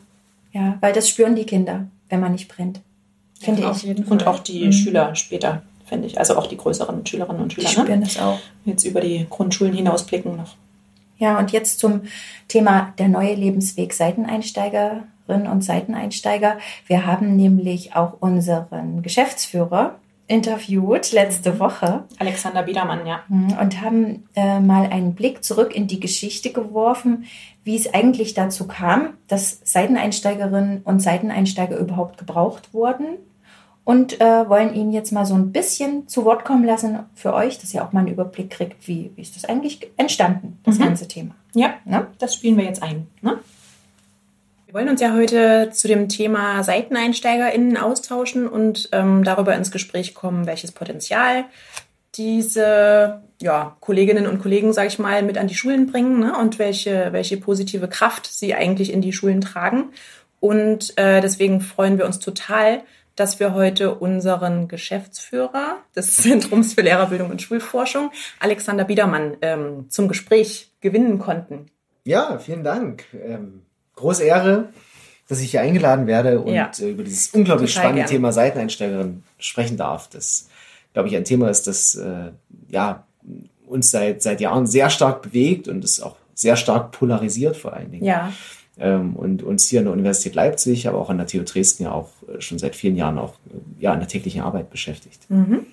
ja, weil das spüren die Kinder, wenn man nicht brennt, finde ja, ich. Und auch die mhm. Schüler später, finde ich. Also auch die größeren Schülerinnen und Schüler. Die spüren ne? das auch. Jetzt über die Grundschulen hinausblicken noch. Ja, und jetzt zum Thema der neue Lebensweg Seiteneinsteigerinnen und Seiteneinsteiger. Wir haben nämlich auch unseren Geschäftsführer interviewt letzte mhm. Woche. Alexander Biedermann, ja. Mhm, und haben äh, mal einen Blick zurück in die Geschichte geworfen, wie es eigentlich dazu kam, dass Seiteneinsteigerinnen und Seiteneinsteiger überhaupt gebraucht wurden und äh, wollen ihn jetzt mal so ein bisschen zu Wort kommen lassen für euch, dass ihr auch mal einen Überblick kriegt, wie, wie ist das eigentlich entstanden, das mhm. ganze Thema. Ja, ne? das spielen wir jetzt ein. Ne? Wir wollen uns ja heute zu dem Thema SeiteneinsteigerInnen austauschen und ähm, darüber ins Gespräch kommen, welches Potenzial diese ja, Kolleginnen und Kollegen, sage ich mal, mit an die Schulen bringen ne? und welche, welche positive Kraft sie eigentlich in die Schulen tragen. Und äh, deswegen freuen wir uns total, dass wir heute unseren Geschäftsführer des Zentrums für Lehrerbildung und Schulforschung, Alexander Biedermann, ähm, zum Gespräch gewinnen konnten. Ja, vielen Dank. Ähm, große Ehre, dass ich hier eingeladen werde und ja. äh, über dieses unglaublich spannende gern. Thema Seiteneinsteigerin sprechen darf. Das, glaube ich, ein Thema ist, das äh, ja, uns seit, seit Jahren sehr stark bewegt und es auch sehr stark polarisiert vor allen Dingen. Ja. Ähm, und uns hier an der Universität Leipzig, aber auch an der TU Dresden ja auch äh, schon seit vielen Jahren auch äh, ja, in der täglichen Arbeit beschäftigt. Mhm.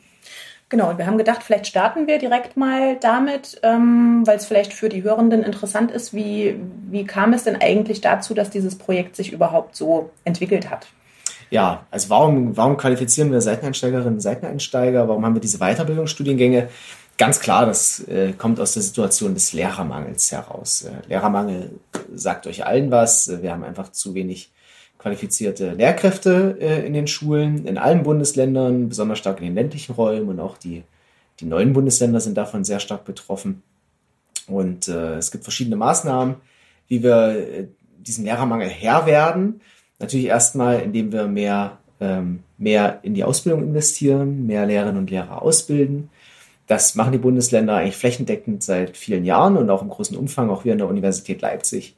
Genau, und wir haben gedacht, vielleicht starten wir direkt mal damit, ähm, weil es vielleicht für die Hörenden interessant ist, wie, wie kam es denn eigentlich dazu, dass dieses Projekt sich überhaupt so entwickelt hat? Ja, also warum, warum qualifizieren wir Seiteneinsteigerinnen und Seiteneinsteiger? Warum haben wir diese Weiterbildungsstudiengänge? Ganz klar, das äh, kommt aus der Situation des Lehrermangels heraus. Äh, Lehrermangel sagt euch allen was. Wir haben einfach zu wenig qualifizierte Lehrkräfte äh, in den Schulen, in allen Bundesländern, besonders stark in den ländlichen Räumen und auch die, die neuen Bundesländer sind davon sehr stark betroffen. Und äh, es gibt verschiedene Maßnahmen, wie wir äh, diesen Lehrermangel Herr werden. Natürlich erstmal, indem wir mehr, ähm, mehr in die Ausbildung investieren, mehr Lehrerinnen und Lehrer ausbilden das machen die Bundesländer eigentlich flächendeckend seit vielen Jahren und auch im großen Umfang. Auch wir an der Universität Leipzig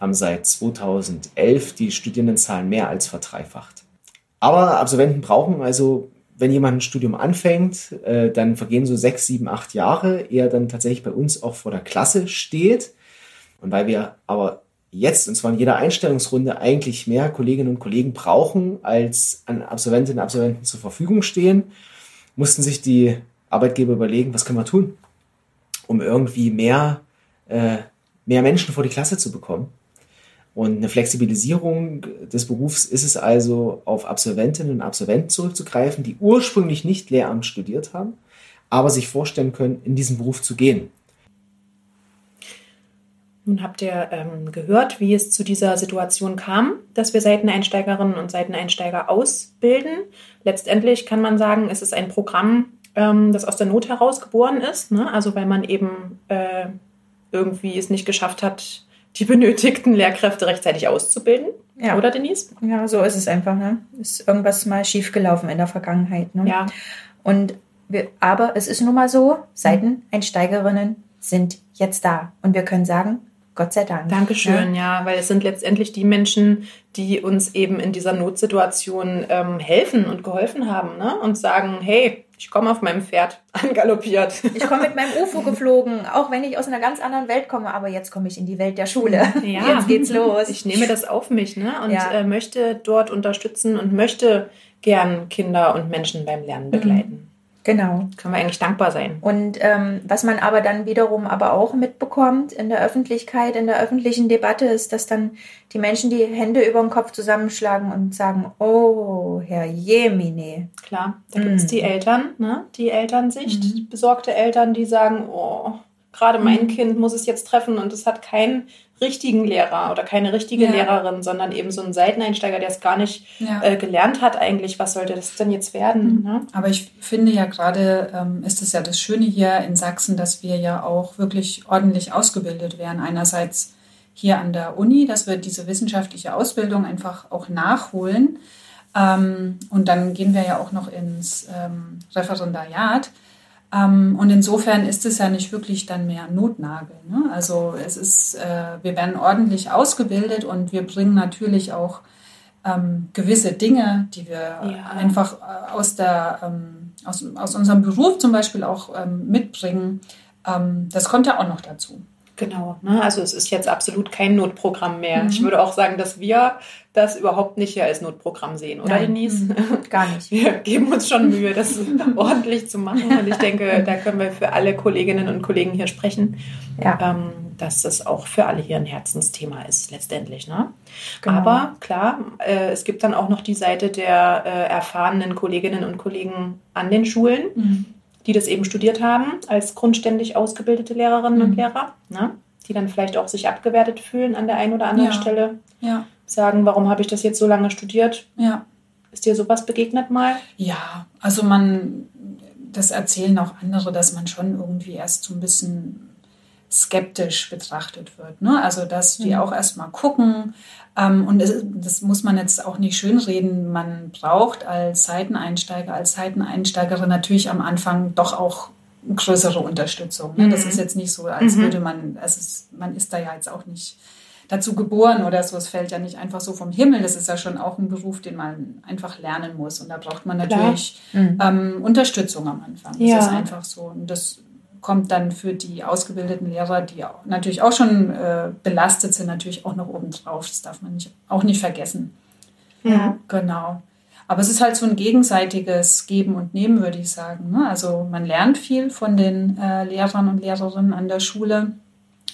haben seit 2011 die Studierendenzahlen mehr als verdreifacht. Aber Absolventen brauchen also, wenn jemand ein Studium anfängt, äh, dann vergehen so sechs, sieben, acht Jahre, ehe dann tatsächlich bei uns auch vor der Klasse steht. Und weil wir aber jetzt, und zwar in jeder Einstellungsrunde, eigentlich mehr Kolleginnen und Kollegen brauchen, als an Absolventinnen und Absolventen zur Verfügung stehen, mussten sich die Arbeitgeber überlegen, was können wir tun, um irgendwie mehr, äh, mehr Menschen vor die Klasse zu bekommen. Und eine Flexibilisierung des Berufs ist es also, auf Absolventinnen und Absolventen zurückzugreifen, die ursprünglich nicht Lehramt studiert haben, aber sich vorstellen können, in diesen Beruf zu gehen. Nun habt ihr ähm, gehört, wie es zu dieser Situation kam, dass wir Seiteneinsteigerinnen und Seiteneinsteiger ausbilden. Letztendlich kann man sagen, es ist ein Programm, ähm, das aus der Not heraus geboren ist. Ne? Also weil man eben äh, irgendwie es nicht geschafft hat, die benötigten Lehrkräfte rechtzeitig auszubilden. Ja. Oder Denise? Ja, so ist es einfach. Ne? Ist irgendwas mal schiefgelaufen in der Vergangenheit. Ne? Ja. Und wir, aber es ist nun mal so, Seiteneinsteigerinnen sind jetzt da. Und wir können sagen, Gott sei Dank. Dankeschön, ja. ja, weil es sind letztendlich die Menschen, die uns eben in dieser Notsituation ähm, helfen und geholfen haben ne? und sagen, hey, ich komme auf meinem Pferd angaloppiert. Ich komme mit meinem UFO geflogen, auch wenn ich aus einer ganz anderen Welt komme, aber jetzt komme ich in die Welt der Schule. Ja. Jetzt geht's los. Ich nehme das auf mich ne? und ja. äh, möchte dort unterstützen und möchte gern Kinder und Menschen beim Lernen begleiten. Mhm. Genau. Können wir eigentlich dankbar sein. Und ähm, was man aber dann wiederum aber auch mitbekommt in der Öffentlichkeit, in der öffentlichen Debatte, ist, dass dann die Menschen die Hände über den Kopf zusammenschlagen und sagen, oh, Herr Jemine. Klar, da gibt es mm. die Eltern, ne? die Elternsicht, mm. besorgte Eltern, die sagen, oh, gerade mein mm. Kind muss es jetzt treffen und es hat keinen richtigen Lehrer oder keine richtige ja. Lehrerin, sondern eben so ein Seiteneinsteiger, der es gar nicht ja. äh, gelernt hat eigentlich. Was sollte das denn jetzt werden? Mhm. Ne? Aber ich finde ja gerade, ähm, ist es ja das Schöne hier in Sachsen, dass wir ja auch wirklich ordentlich ausgebildet werden. Einerseits hier an der Uni, dass wir diese wissenschaftliche Ausbildung einfach auch nachholen. Ähm, und dann gehen wir ja auch noch ins ähm, Referendariat. Ähm, und insofern ist es ja nicht wirklich dann mehr Notnagel. Ne? Also es ist, äh, wir werden ordentlich ausgebildet und wir bringen natürlich auch ähm, gewisse Dinge, die wir ja. einfach äh, aus, der, ähm, aus, aus unserem Beruf zum Beispiel auch ähm, mitbringen. Ähm, das kommt ja auch noch dazu. Genau, ne? also es ist jetzt absolut kein Notprogramm mehr. Mhm. Ich würde auch sagen, dass wir das überhaupt nicht hier als Notprogramm sehen, oder Nein, Denise? Gar nicht. Wir geben uns schon Mühe, das ordentlich zu machen und ich denke, da können wir für alle Kolleginnen und Kollegen hier sprechen, ja. ähm, dass das auch für alle hier ein Herzensthema ist letztendlich. Ne? Genau. Aber klar, äh, es gibt dann auch noch die Seite der äh, erfahrenen Kolleginnen und Kollegen an den Schulen. Mhm die das eben studiert haben, als grundständig ausgebildete Lehrerinnen mhm. und Lehrer, ne? die dann vielleicht auch sich abgewertet fühlen an der einen oder anderen ja. Stelle. Ja. Sagen, warum habe ich das jetzt so lange studiert? Ja. Ist dir sowas begegnet mal? Ja, also man, das erzählen auch andere, dass man schon irgendwie erst so ein bisschen skeptisch betrachtet wird. Ne? Also, dass die mhm. auch erstmal gucken. Ähm, und das, das, muss man jetzt auch nicht schönreden. Man braucht als Seiteneinsteiger, als Seiteneinsteigerin natürlich am Anfang doch auch größere Unterstützung. Ne? Mhm. Das ist jetzt nicht so, als mhm. würde man, also es, man ist da ja jetzt auch nicht dazu geboren oder so. Es fällt ja nicht einfach so vom Himmel. Das ist ja schon auch ein Beruf, den man einfach lernen muss. Und da braucht man natürlich mhm. ähm, Unterstützung am Anfang. Ja. Das ist einfach so. Und das kommt dann für die ausgebildeten Lehrer, die auch, natürlich auch schon äh, belastet sind, natürlich auch noch obendrauf. Das darf man nicht, auch nicht vergessen. Ja. Genau. Aber es ist halt so ein gegenseitiges Geben und Nehmen, würde ich sagen. Ne? Also man lernt viel von den äh, Lehrern und Lehrerinnen an der Schule,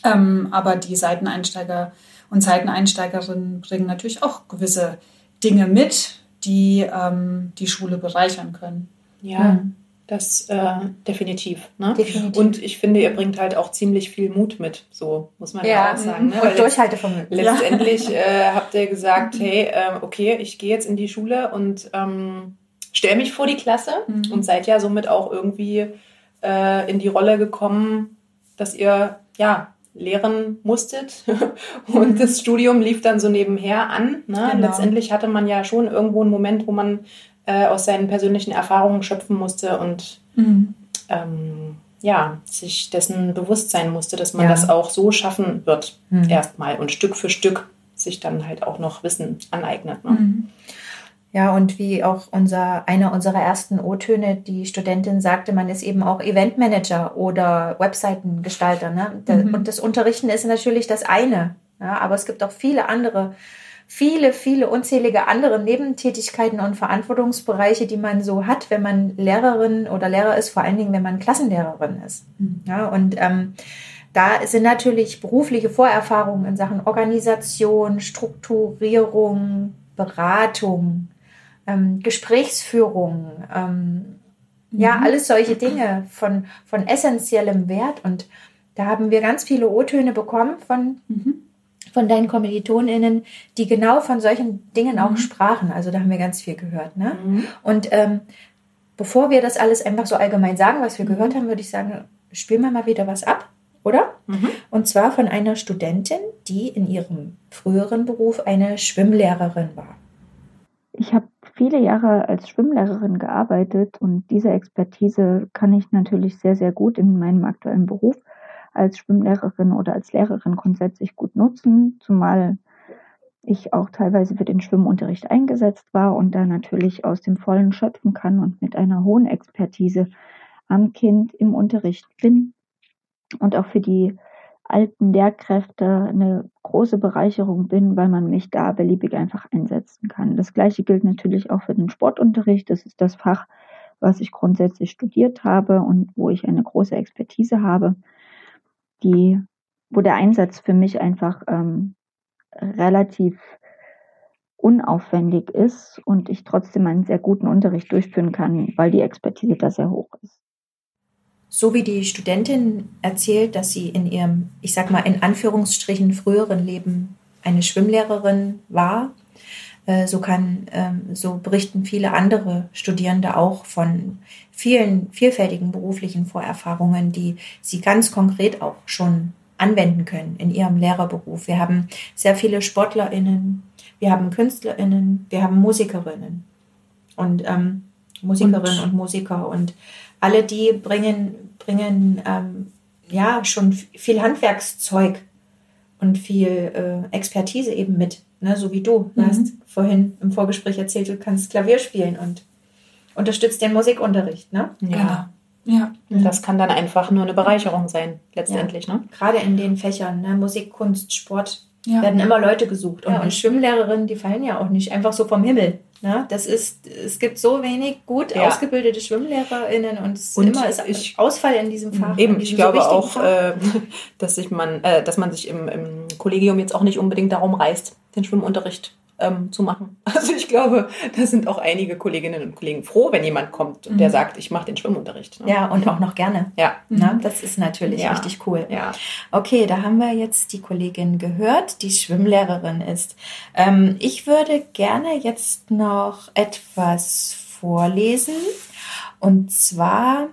ähm, aber die Seiteneinsteiger und Seiteneinsteigerinnen bringen natürlich auch gewisse Dinge mit, die ähm, die Schule bereichern können. Ja. Mhm. Das äh, definitiv, ne? definitiv. Und ich finde, ihr bringt halt auch ziemlich viel Mut mit, so muss man ja, ja auch sagen. Ne? Und Durchhaltevermögen. Letztendlich äh, habt ihr gesagt, hey, äh, okay, ich gehe jetzt in die Schule und ähm, stelle mich vor die Klasse mhm. und seid ja somit auch irgendwie äh, in die Rolle gekommen, dass ihr ja lehren musstet und mhm. das Studium lief dann so nebenher an. Ne? Genau. Letztendlich hatte man ja schon irgendwo einen Moment, wo man äh, aus seinen persönlichen Erfahrungen schöpfen musste und mhm. ähm, ja, sich dessen bewusst sein musste, dass man ja. das auch so schaffen wird, mhm. erstmal und Stück für Stück sich dann halt auch noch Wissen aneignet. Ne? Mhm. Ja, und wie auch unser, einer unserer ersten O-Töne, die Studentin sagte, man ist eben auch Eventmanager oder Webseitengestalter. Ne? Mhm. Und das Unterrichten ist natürlich das eine. Ja, aber es gibt auch viele andere viele, viele unzählige andere Nebentätigkeiten und Verantwortungsbereiche, die man so hat, wenn man Lehrerin oder Lehrer ist, vor allen Dingen, wenn man Klassenlehrerin ist. Mhm. Ja, und ähm, da sind natürlich berufliche Vorerfahrungen in Sachen Organisation, Strukturierung, Beratung, ähm, Gesprächsführung, ähm, mhm. ja, alles solche Dinge von, von essentiellem Wert. Und da haben wir ganz viele O-Töne bekommen von mhm von deinen KommilitonInnen, die genau von solchen Dingen auch mhm. sprachen. Also da haben wir ganz viel gehört. Ne? Mhm. Und ähm, bevor wir das alles einfach so allgemein sagen, was wir mhm. gehört haben, würde ich sagen, spielen wir mal wieder was ab, oder? Mhm. Und zwar von einer Studentin, die in ihrem früheren Beruf eine Schwimmlehrerin war. Ich habe viele Jahre als Schwimmlehrerin gearbeitet und diese Expertise kann ich natürlich sehr, sehr gut in meinem aktuellen Beruf als Schwimmlehrerin oder als Lehrerin grundsätzlich gut nutzen, zumal ich auch teilweise für den Schwimmunterricht eingesetzt war und da natürlich aus dem Vollen schöpfen kann und mit einer hohen Expertise am Kind im Unterricht bin. Und auch für die alten Lehrkräfte eine große Bereicherung bin, weil man mich da beliebig einfach einsetzen kann. Das gleiche gilt natürlich auch für den Sportunterricht. Das ist das Fach, was ich grundsätzlich studiert habe und wo ich eine große Expertise habe die, wo der Einsatz für mich einfach ähm, relativ unaufwendig ist und ich trotzdem einen sehr guten Unterricht durchführen kann, weil die Expertise da sehr hoch ist. So wie die Studentin erzählt, dass sie in ihrem, ich sag mal, in Anführungsstrichen früheren Leben eine Schwimmlehrerin war, äh, so kann, ähm, so berichten viele andere Studierende auch von vielen vielfältigen beruflichen Vorerfahrungen, die sie ganz konkret auch schon anwenden können in ihrem Lehrerberuf. Wir haben sehr viele SportlerInnen, wir haben KünstlerInnen, wir haben Musikerinnen und ähm, Musikerinnen und, und, Musiker und alle die bringen, bringen ähm, ja schon viel Handwerkszeug und viel äh, Expertise eben mit, ne? so wie du. Du mhm. hast vorhin im Vorgespräch erzählt, du kannst Klavier spielen und unterstützt den Musikunterricht, ne? Ja. Genau. Ja. Das kann dann einfach nur eine Bereicherung sein, letztendlich, ja. ne? Gerade in den Fächern, ne? Musik, Kunst, Sport, ja. werden immer Leute gesucht. Und ja, Schwimmlehrerinnen, die fallen ja auch nicht einfach so vom Himmel. Ne? Das ist, es gibt so wenig gut ja. ausgebildete SchwimmlehrerInnen und es und immer ist ich, Ausfall in diesem Fach. Eben, ich glaube so auch, äh, dass, sich man, äh, dass man sich im, im Kollegium jetzt auch nicht unbedingt darum reißt, den Schwimmunterricht ähm, zu machen. Also ich glaube, da sind auch einige Kolleginnen und Kollegen froh, wenn jemand kommt und mhm. der sagt, ich mache den Schwimmunterricht. Ne? Ja, und auch noch gerne. Ja. Ne? Das ist natürlich ja. richtig cool. Ja. Okay, da haben wir jetzt die Kollegin gehört, die Schwimmlehrerin ist. Ähm, ich würde gerne jetzt noch etwas vorlesen. Und zwar,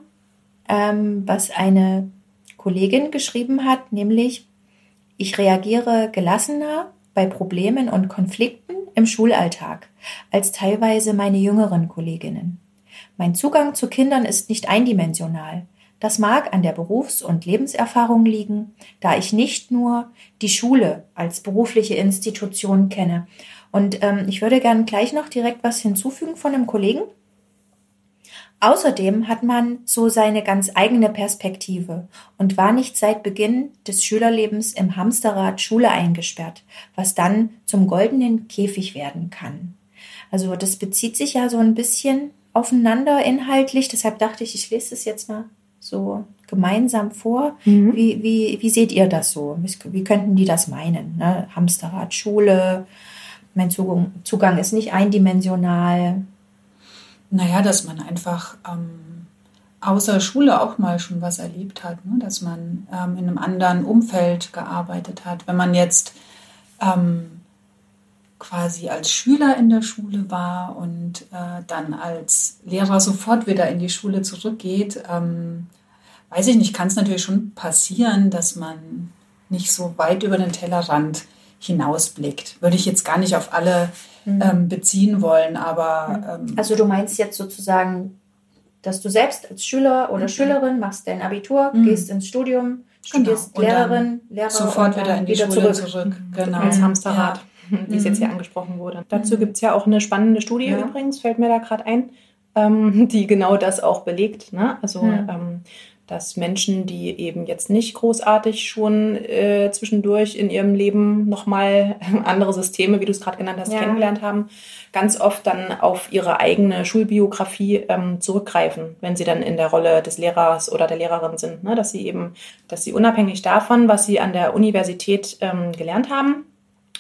ähm, was eine Kollegin geschrieben hat, nämlich, ich reagiere gelassener bei Problemen und Konflikten im Schulalltag als teilweise meine jüngeren Kolleginnen. Mein Zugang zu Kindern ist nicht eindimensional. Das mag an der Berufs- und Lebenserfahrung liegen, da ich nicht nur die Schule als berufliche Institution kenne. Und ähm, ich würde gern gleich noch direkt was hinzufügen von einem Kollegen. Außerdem hat man so seine ganz eigene Perspektive und war nicht seit Beginn des Schülerlebens im Hamsterrad Schule eingesperrt, was dann zum goldenen Käfig werden kann. Also das bezieht sich ja so ein bisschen aufeinander inhaltlich, deshalb dachte ich, ich lese es jetzt mal so gemeinsam vor. Mhm. Wie, wie, wie seht ihr das so? Wie könnten die das meinen? Ne? Hamsterrad, Schule, mein Zugang, Zugang ist nicht eindimensional. Naja, dass man einfach ähm, außer Schule auch mal schon was erlebt hat, ne? dass man ähm, in einem anderen Umfeld gearbeitet hat. Wenn man jetzt ähm, quasi als Schüler in der Schule war und äh, dann als Lehrer sofort wieder in die Schule zurückgeht, ähm, weiß ich nicht, kann es natürlich schon passieren, dass man nicht so weit über den Tellerrand hinausblickt. Würde ich jetzt gar nicht auf alle mhm. ähm, beziehen wollen, aber. Mhm. Ähm, also du meinst jetzt sozusagen, dass du selbst als Schüler oder mhm. Schülerin machst dein Abitur, mhm. gehst ins Studium, studierst genau. Lehrerin, Lehrer sofort wieder in die wieder Schule zurück. zurück. Mhm. Genau. Als Hamsterrad, ja. wie es jetzt hier angesprochen wurde. Dazu gibt es ja auch eine spannende Studie ja. übrigens, fällt mir da gerade ein, ähm, die genau das auch belegt. Ne? Also ähm, dass Menschen, die eben jetzt nicht großartig schon äh, zwischendurch in ihrem Leben nochmal andere Systeme, wie du es gerade genannt hast, ja. kennengelernt haben, ganz oft dann auf ihre eigene Schulbiografie ähm, zurückgreifen, wenn sie dann in der Rolle des Lehrers oder der Lehrerin sind. Ne? Dass sie eben, dass sie unabhängig davon, was sie an der Universität ähm, gelernt haben,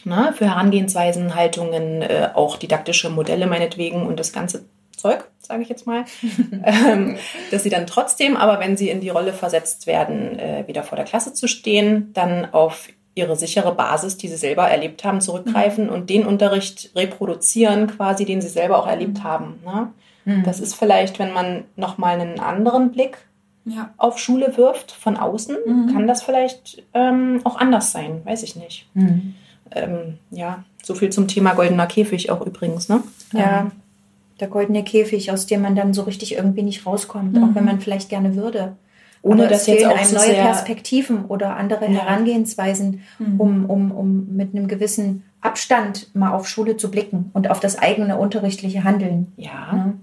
ne? für Herangehensweisen, Haltungen, äh, auch didaktische Modelle meinetwegen und das ganze Zeug, sage ich jetzt mal, ähm, dass sie dann trotzdem, aber wenn sie in die Rolle versetzt werden, äh, wieder vor der Klasse zu stehen, dann auf ihre sichere Basis, die sie selber erlebt haben, zurückgreifen mhm. und den Unterricht reproduzieren, quasi, den sie selber auch erlebt mhm. haben. Ne? Mhm. Das ist vielleicht, wenn man nochmal einen anderen Blick ja. auf Schule wirft von außen, mhm. kann das vielleicht ähm, auch anders sein, weiß ich nicht. Mhm. Ähm, ja, so viel zum Thema goldener Käfig auch übrigens. Ne? Ja, ähm, der goldene Käfig, aus dem man dann so richtig irgendwie nicht rauskommt, mhm. auch wenn man vielleicht gerne würde. Ohne dass jetzt auch einem so neue Perspektiven oder andere ja. Herangehensweisen, mhm. um, um, um mit einem gewissen Abstand mal auf Schule zu blicken und auf das eigene unterrichtliche Handeln. Ja. ja.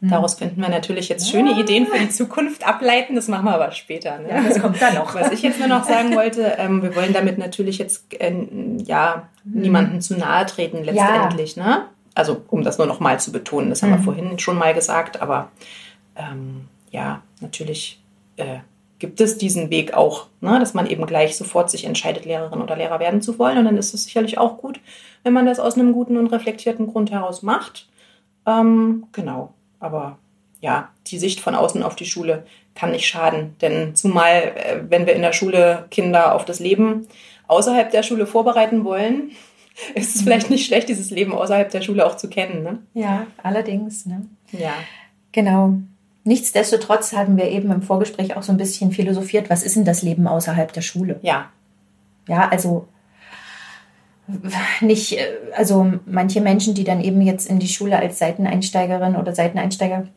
Mhm. Daraus könnten wir natürlich jetzt schöne. Ideen für die Zukunft ableiten. Das machen wir aber später. Ne? Ja, das kommt dann noch. Was ich jetzt nur noch sagen wollte, ähm, wir wollen damit natürlich jetzt äh, ja mhm. niemanden zu nahe treten letztendlich. Ja. Ne? Also um das nur noch mal zu betonen, das haben wir mhm. vorhin schon mal gesagt, aber ähm, ja, natürlich äh, gibt es diesen Weg auch, ne, dass man eben gleich sofort sich entscheidet, Lehrerin oder Lehrer werden zu wollen. Und dann ist es sicherlich auch gut, wenn man das aus einem guten und reflektierten Grund heraus macht. Ähm, genau, aber ja, die Sicht von außen auf die Schule kann nicht schaden. Denn zumal, äh, wenn wir in der Schule Kinder auf das Leben außerhalb der Schule vorbereiten wollen, ist es vielleicht nicht schlecht, dieses Leben außerhalb der Schule auch zu kennen. Ne? Ja, allerdings. Ne? Ja. Genau. Nichtsdestotrotz haben wir eben im Vorgespräch auch so ein bisschen philosophiert, was ist denn das Leben außerhalb der Schule? Ja. Ja, also nicht, also manche Menschen, die dann eben jetzt in die Schule als Seiteneinsteigerin oder Seiteneinsteiger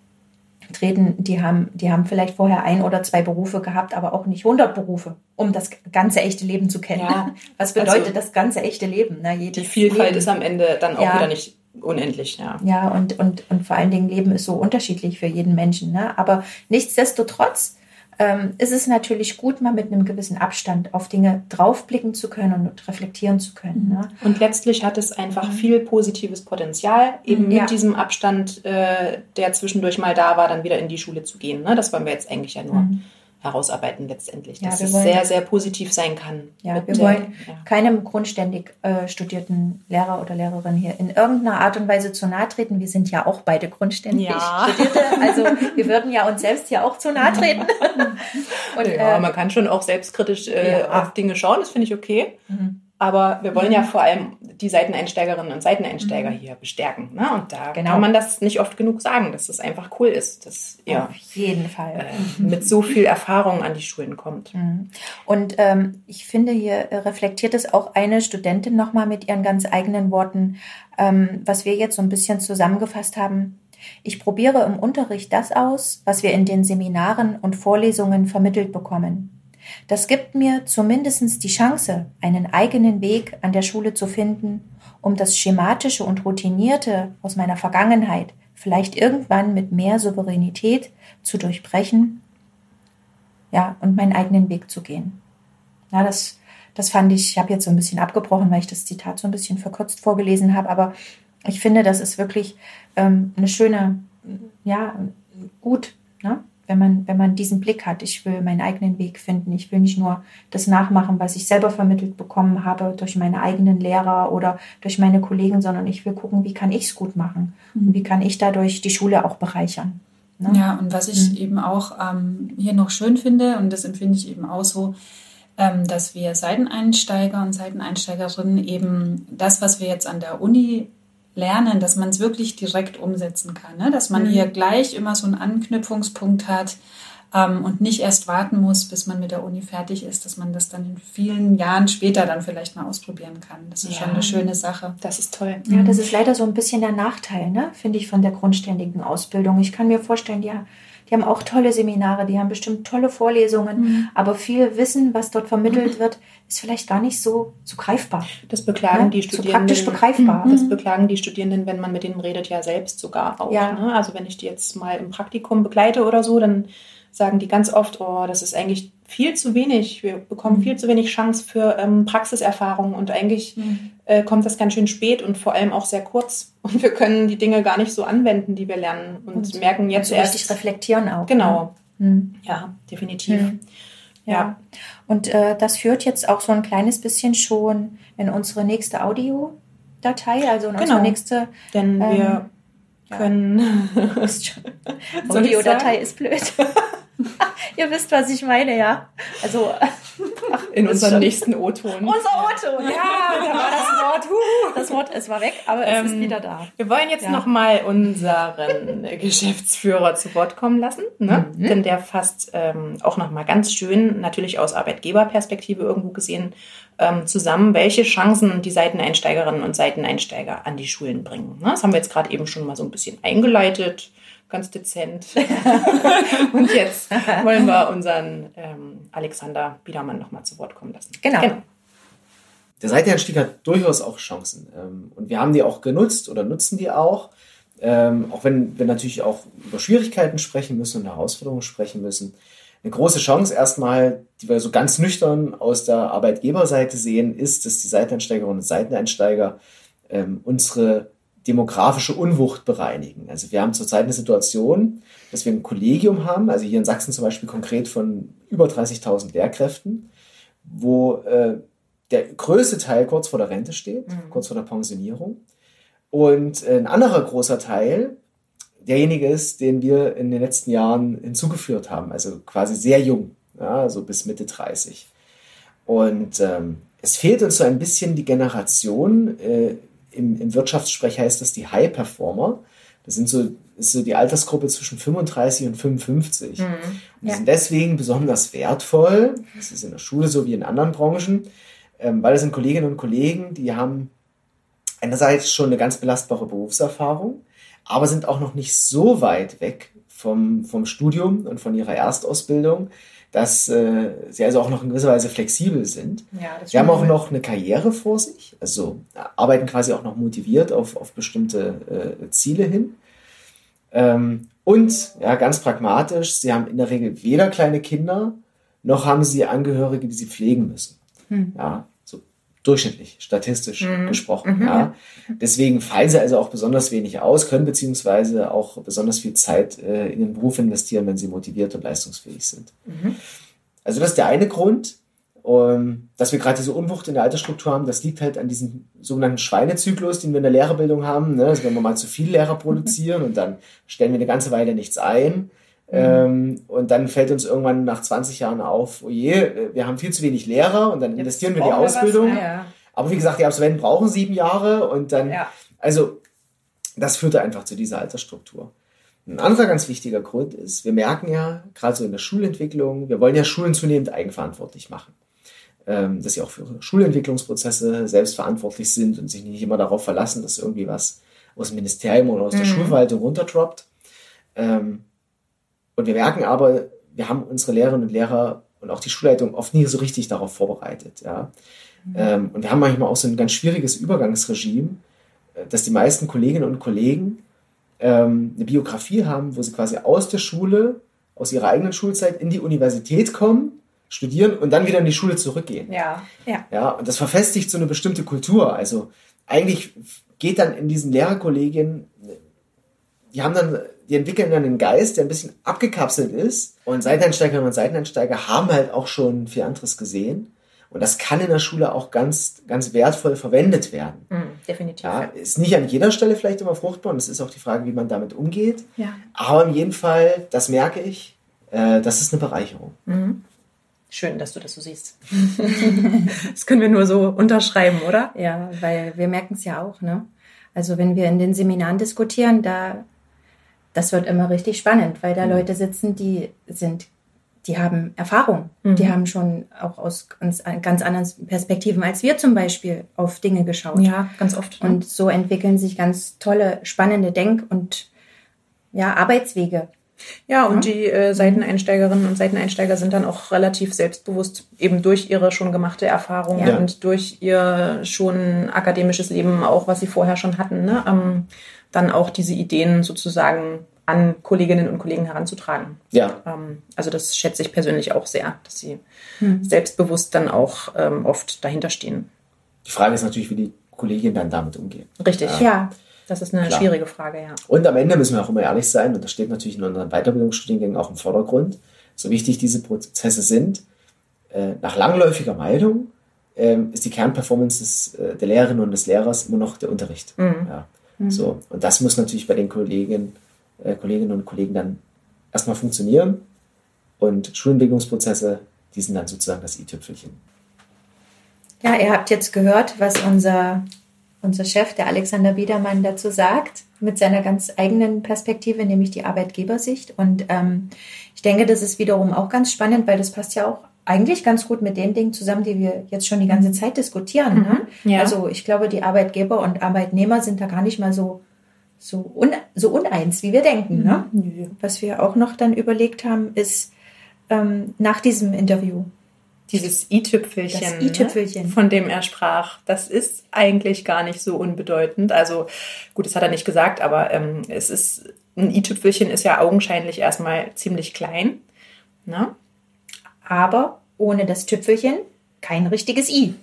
treten, die haben, die haben vielleicht vorher ein oder zwei Berufe gehabt, aber auch nicht 100 Berufe, um das ganze echte Leben zu kennen. Ja, Was bedeutet also, das ganze echte Leben? Ne? die Vielfalt Leben. ist am Ende dann auch ja. wieder nicht unendlich. Ja, ja und, und, und vor allen Dingen Leben ist so unterschiedlich für jeden Menschen. Ne? Aber nichtsdestotrotz ähm, ist es natürlich gut, mal mit einem gewissen Abstand auf Dinge draufblicken zu können und reflektieren zu können. Ne? Und letztlich hat es einfach mhm. viel positives Potenzial, eben ja. mit diesem Abstand, äh, der zwischendurch mal da war, dann wieder in die Schule zu gehen. Ne? Das wollen wir jetzt eigentlich ja nur. Mhm herausarbeiten letztendlich, dass ja, es wollen, sehr, sehr positiv sein kann. Ja, wir wollen ja. keinem grundständig äh, studierten Lehrer oder Lehrerin hier in irgendeiner Art und Weise zu nahe treten. Wir sind ja auch beide grundständig ja. Studierte, also wir würden ja uns selbst hier auch zu nahe treten. und, ja, äh, man kann schon auch selbstkritisch äh, auf Dinge schauen, das finde ich okay. Mhm. Aber wir wollen ja mhm. vor allem die Seiteneinsteigerinnen und Seiteneinsteiger mhm. hier bestärken. Ne? Und da genau. kann man das nicht oft genug sagen, dass es einfach cool ist, dass ihr Auf jeden Fall. Äh, mit so viel Erfahrung an die Schulen kommt. Mhm. Und ähm, ich finde, hier reflektiert es auch eine Studentin nochmal mit ihren ganz eigenen Worten, ähm, was wir jetzt so ein bisschen zusammengefasst haben. Ich probiere im Unterricht das aus, was wir in den Seminaren und Vorlesungen vermittelt bekommen. Das gibt mir zumindest die Chance, einen eigenen Weg an der Schule zu finden, um das Schematische und Routinierte aus meiner Vergangenheit vielleicht irgendwann mit mehr Souveränität zu durchbrechen, ja, und meinen eigenen Weg zu gehen. Ja, das, das fand ich, ich habe jetzt so ein bisschen abgebrochen, weil ich das Zitat so ein bisschen verkürzt vorgelesen habe, aber ich finde, das ist wirklich ähm, eine schöne, ja, gut, ne? Wenn man, wenn man diesen Blick hat, ich will meinen eigenen Weg finden. Ich will nicht nur das nachmachen, was ich selber vermittelt bekommen habe durch meine eigenen Lehrer oder durch meine Kollegen, sondern ich will gucken, wie kann ich es gut machen und wie kann ich dadurch die Schule auch bereichern. Ne? Ja, und was ich mhm. eben auch ähm, hier noch schön finde, und das empfinde ich eben auch so, ähm, dass wir Seiteneinsteiger und Seiteneinsteigerinnen eben das, was wir jetzt an der Uni lernen, dass man es wirklich direkt umsetzen kann. Ne? Dass man mhm. hier gleich immer so einen Anknüpfungspunkt hat ähm, und nicht erst warten muss, bis man mit der Uni fertig ist, dass man das dann in vielen Jahren später dann vielleicht mal ausprobieren kann. Das ist ja. schon eine schöne Sache. Das ist toll. Ja, das ist leider so ein bisschen der Nachteil, ne? finde ich, von der grundständigen Ausbildung. Ich kann mir vorstellen, ja, die haben auch tolle Seminare, die haben bestimmt tolle Vorlesungen, mhm. aber viel Wissen, was dort vermittelt mhm. wird, ist vielleicht gar nicht so, so greifbar. Das beklagen ja? die Studierenden. So praktisch begreifbar. Das mhm. beklagen die Studierenden, wenn man mit denen redet, ja selbst sogar auch. Ja. Ne? Also wenn ich die jetzt mal im Praktikum begleite oder so, dann sagen die ganz oft, oh, das ist eigentlich viel zu wenig. Wir bekommen mhm. viel zu wenig Chance für ähm, Praxiserfahrung und eigentlich mhm. äh, kommt das ganz schön spät und vor allem auch sehr kurz. Und wir können die Dinge gar nicht so anwenden, die wir lernen und, und merken jetzt und so erst. Richtig reflektieren auch. Genau. Ne? Mhm. Ja, definitiv. Mhm. Ja. ja. Und äh, das führt jetzt auch so ein kleines bisschen schon in unsere nächste Audiodatei, also in genau. unsere nächste. Denn wir ähm, können. Ja. Audiodatei ist blöd. Ihr wisst, was ich meine, ja. Also in unserem nächsten O-Ton. Unser O-Ton. Ja, da war das Wort. Das Wort, es war weg, aber es ähm, ist wieder da. Wir wollen jetzt ja. noch mal unseren Geschäftsführer zu Wort kommen lassen, ne? Mhm. denn der fasst ähm, auch noch mal ganz schön, natürlich aus Arbeitgeberperspektive irgendwo gesehen, ähm, zusammen, welche Chancen die Seiteneinsteigerinnen und Seiteneinsteiger an die Schulen bringen. Ne? Das haben wir jetzt gerade eben schon mal so ein bisschen eingeleitet ganz dezent. und jetzt wollen wir unseren ähm, Alexander Biedermann nochmal zu Wort kommen lassen. Genau. genau. Der Seiteneinstieg hat durchaus auch Chancen. Ähm, und wir haben die auch genutzt oder nutzen die auch. Ähm, auch wenn wir natürlich auch über Schwierigkeiten sprechen müssen und Herausforderungen sprechen müssen. Eine große Chance erstmal, die wir so ganz nüchtern aus der Arbeitgeberseite sehen, ist, dass die Seiteneinsteigerinnen und Seiteneinsteiger ähm, unsere demografische Unwucht bereinigen. Also wir haben zurzeit eine Situation, dass wir ein Kollegium haben, also hier in Sachsen zum Beispiel konkret von über 30.000 Lehrkräften, wo äh, der größte Teil kurz vor der Rente steht, mhm. kurz vor der Pensionierung. Und ein anderer großer Teil derjenige ist, den wir in den letzten Jahren hinzugeführt haben, also quasi sehr jung, ja, so bis Mitte 30. Und ähm, es fehlt uns so ein bisschen die Generation, äh, im, im Wirtschaftssprech heißt das die High Performer. Das sind so, ist so die Altersgruppe zwischen 35 und 55. Mhm. Und die ja. sind deswegen besonders wertvoll. Das ist in der Schule so wie in anderen Branchen, ähm, weil es sind Kolleginnen und Kollegen, die haben einerseits schon eine ganz belastbare Berufserfahrung, aber sind auch noch nicht so weit weg vom, vom Studium und von ihrer Erstausbildung, dass äh, sie also auch noch in gewisser Weise flexibel sind. Ja, sie haben auch noch eine Karriere vor sich, also arbeiten quasi auch noch motiviert auf, auf bestimmte äh, Ziele hin. Ähm, und ja, ganz pragmatisch, sie haben in der Regel weder kleine Kinder, noch haben sie Angehörige, die sie pflegen müssen. Hm. Ja, durchschnittlich, statistisch mhm. gesprochen. Mhm. Ja. Deswegen fallen sie also auch besonders wenig aus, können beziehungsweise auch besonders viel Zeit äh, in den Beruf investieren, wenn sie motiviert und leistungsfähig sind. Mhm. Also das ist der eine Grund. Um, ähm, dass wir gerade diese Unwucht in der Altersstruktur haben, das liegt halt an diesem sogenannten Schweinezyklus, den wir in der Lehrerbildung haben. Ne? Also wenn wir mal zu viel Lehrer produzieren und dann stellen wir eine ganze Weile nichts ein. Ähm, und dann fällt uns irgendwann nach 20 Jahren auf, oh je, wir haben viel zu wenig Lehrer und dann Jetzt investieren wir in die Ausbildung. Was, ja. Aber wie gesagt, die Absolventen brauchen sieben Jahre und dann, ja. also das führte einfach zu dieser Altersstruktur. Ein anderer ganz wichtiger Grund ist, wir merken ja, gerade so in der Schulentwicklung, wir wollen ja Schulen zunehmend eigenverantwortlich machen. Ähm, dass sie auch für Schulentwicklungsprozesse selbstverantwortlich sind und sich nicht immer darauf verlassen, dass irgendwie was aus dem Ministerium oder aus der mhm. Schulverwaltung runterdroppt. Ähm, und wir merken aber, wir haben unsere Lehrerinnen und Lehrer und auch die Schulleitung oft nie so richtig darauf vorbereitet. Ja. Mhm. Ähm, und wir haben manchmal auch so ein ganz schwieriges Übergangsregime, äh, dass die meisten Kolleginnen und Kollegen ähm, eine Biografie haben, wo sie quasi aus der Schule, aus ihrer eigenen Schulzeit in die Universität kommen, studieren und dann wieder in die Schule zurückgehen. Ja, ja. Ja, und das verfestigt so eine bestimmte Kultur. Also eigentlich geht dann in diesen Lehrerkollegien, die haben dann, die entwickeln dann einen Geist, der ein bisschen abgekapselt ist. Und Seiteneinsteigerinnen und Seiteneinsteiger haben halt auch schon viel anderes gesehen. Und das kann in der Schule auch ganz, ganz wertvoll verwendet werden. Mhm, definitiv. Ja, ist nicht an jeder Stelle vielleicht immer fruchtbar und es ist auch die Frage, wie man damit umgeht. Ja. Aber in jedem Fall, das merke ich, äh, das ist eine Bereicherung. Mhm. Schön, dass du das so siehst. das können wir nur so unterschreiben, oder? Ja, weil wir merken es ja auch, ne? Also wenn wir in den Seminaren diskutieren, da das wird immer richtig spannend, weil da Mhm. Leute sitzen, die sind, die haben Erfahrung, Mhm. die haben schon auch aus ganz, ganz anderen Perspektiven als wir zum Beispiel auf Dinge geschaut. Ja, ganz oft. ne? Und so entwickeln sich ganz tolle, spannende Denk- und ja, Arbeitswege. Ja, und die äh, Seiteneinsteigerinnen und Seiteneinsteiger sind dann auch relativ selbstbewusst, eben durch ihre schon gemachte Erfahrung Ja. und durch ihr schon akademisches Leben, auch was sie vorher schon hatten, ne? ähm, dann auch diese Ideen sozusagen an Kolleginnen und Kollegen heranzutragen. Ja, Ähm, also das schätze ich persönlich auch sehr, dass sie selbstbewusst dann auch ähm, oft dahinter stehen. die Frage ist natürlich, wie die Kolleginnen dann damit umgehen. Richtig. Ja, Das ist eine Klar. schwierige Frage, ja. Und am Ende müssen wir auch immer ehrlich sein, und das steht natürlich in unseren Weiterbildungsstudiengängen auch im Vordergrund, so wichtig diese Prozesse sind, äh, nach langläufiger Meinung ähm, ist die Kernperformance des, äh, der Lehrerin und des Lehrers immer noch der Unterricht. Ja. So. Und das muss natürlich bei den Kollegen, äh, Kolleginnen und Kollegen dann erstmal funktionieren. Und Schulentwicklungsprozesse, die sind dann sozusagen das i-Tüpfelchen. Ja, ihr habt jetzt gehört, was unser, unser Chef, der Alexander Biedermann, dazu sagt, mit seiner ganz eigenen Perspektive, nämlich die Arbeitgebersicht. Und ähm, ich denke, das ist wiederum auch ganz spannend, weil das passt ja auch eigentlich ganz gut mit den Dingen zusammen, die wir jetzt schon die ganze Zeit diskutieren. Ne? ja. Also ich glaube, die Arbeitgeber und Arbeitnehmer sind da gar nicht mal so, so, un, so uneins, wie wir denken. Ne? Was wir auch noch dann überlegt haben, ist ähm, nach diesem Interview, Dieses i-Tüpfelchen, Das i-Tüpfelchen. ne, von dem er sprach, das ist eigentlich gar nicht so unbedeutend. Also gut, das hat er nicht gesagt, aber ähm, es ist ein i-Tüpfelchen ist ja augenscheinlich erstmal ziemlich klein. Ne? aber ohne das Tüpfelchen kein richtiges I.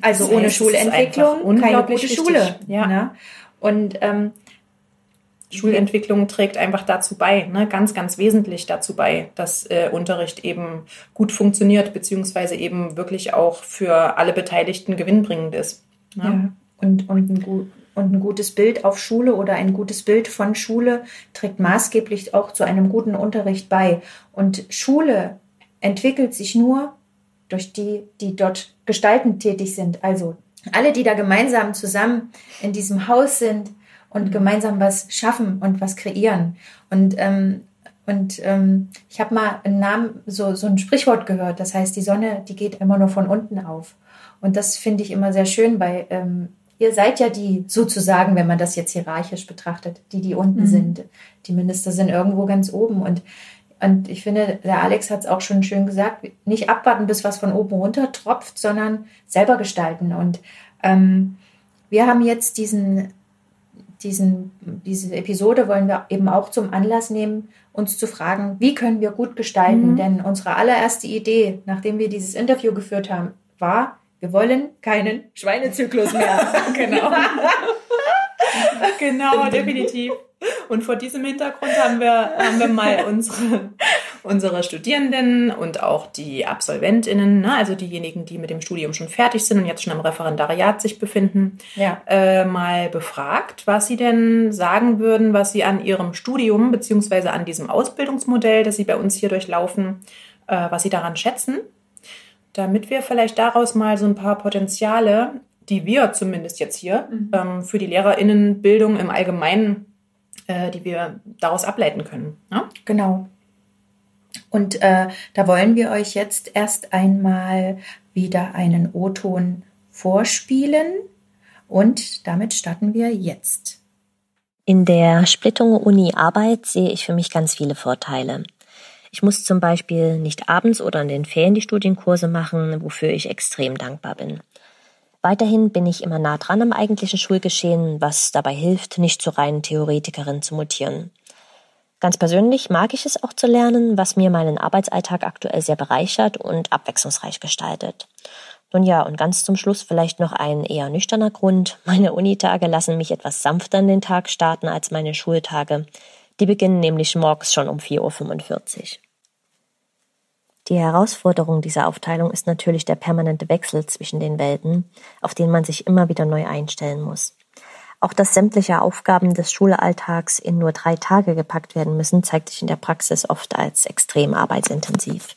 Also ohne Schulentwicklung keine gute. Schule. Ja. Ne? Und ähm, Schulentwicklung trägt einfach dazu bei, ne? ganz, ganz wesentlich dazu bei, dass äh, Unterricht eben gut funktioniert, beziehungsweise eben wirklich auch für alle Beteiligten gewinnbringend ist. Ne? ja. und, und, ein und ein gutes Bild auf Schule oder ein gutes Bild von Schule trägt maßgeblich auch zu einem guten Unterricht bei. Und Schule entwickelt sich nur durch die, die dort gestaltend tätig sind. Also alle, die da gemeinsam zusammen in diesem Haus sind und gemeinsam was schaffen und was kreieren. Und, ähm, und ähm, ich habe mal einen Namen, so, so ein Sprichwort gehört, das heißt, die Sonne, die geht immer nur von unten auf. Und das finde ich immer sehr schön, weil ähm, ihr seid ja die sozusagen, wenn man das jetzt hierarchisch betrachtet, die, die unten sind. Die Minister sind irgendwo ganz oben. Und, und ich finde, der Alex hat es auch schon schön gesagt, nicht abwarten, bis was von oben runter tropft, sondern selber gestalten. Und ähm, wir haben jetzt diesen, diesen, diese Episode wollen wir eben auch zum Anlass nehmen, uns zu fragen, wie können wir gut gestalten? Denn unsere allererste Idee, nachdem wir dieses Interview geführt haben, war, wir wollen keinen Schweinezyklus mehr. Genau. genau, definitiv. Und vor diesem Hintergrund haben wir, haben wir mal unsere, unsere Studierenden und auch die AbsolventInnen, ne, also diejenigen, die mit dem Studium schon fertig sind und jetzt schon am Referendariat sich befinden, Ja. äh, mal befragt, was sie denn sagen würden, was sie an ihrem Studium beziehungsweise an diesem Ausbildungsmodell, das sie bei uns hier durchlaufen, äh, was sie daran schätzen, damit wir vielleicht daraus mal so ein paar Potenziale, die wir zumindest jetzt hier ähm, für die LehrerInnenbildung im Allgemeinen, äh, die wir daraus ableiten können. Ne? Genau. Und äh, da wollen wir euch jetzt erst einmal wieder einen O-Ton vorspielen und damit starten wir jetzt. In der Splittung Uni-Arbeit sehe ich für mich ganz viele Vorteile. Ich muss zum Beispiel nicht abends oder in den Ferien die Studienkurse machen, wofür ich extrem dankbar bin. Weiterhin bin ich immer nah dran am eigentlichen Schulgeschehen, was dabei hilft, nicht zur reinen Theoretikerin zu mutieren. Ganz persönlich mag ich es auch zu lernen, was mir meinen Arbeitsalltag aktuell sehr bereichert und abwechslungsreich gestaltet. Nun ja, und ganz zum Schluss vielleicht noch ein eher nüchterner Grund. Meine Unitage lassen mich etwas sanfter in den Tag starten als meine Schultage. Die beginnen nämlich morgens schon um 4.45 Uhr. Die Herausforderung dieser Aufteilung ist natürlich der permanente Wechsel zwischen den Welten, auf den man sich immer wieder neu einstellen muss. Auch dass sämtliche Aufgaben des Schulalltags in nur drei Tage gepackt werden müssen, zeigt sich in der Praxis oft als extrem arbeitsintensiv.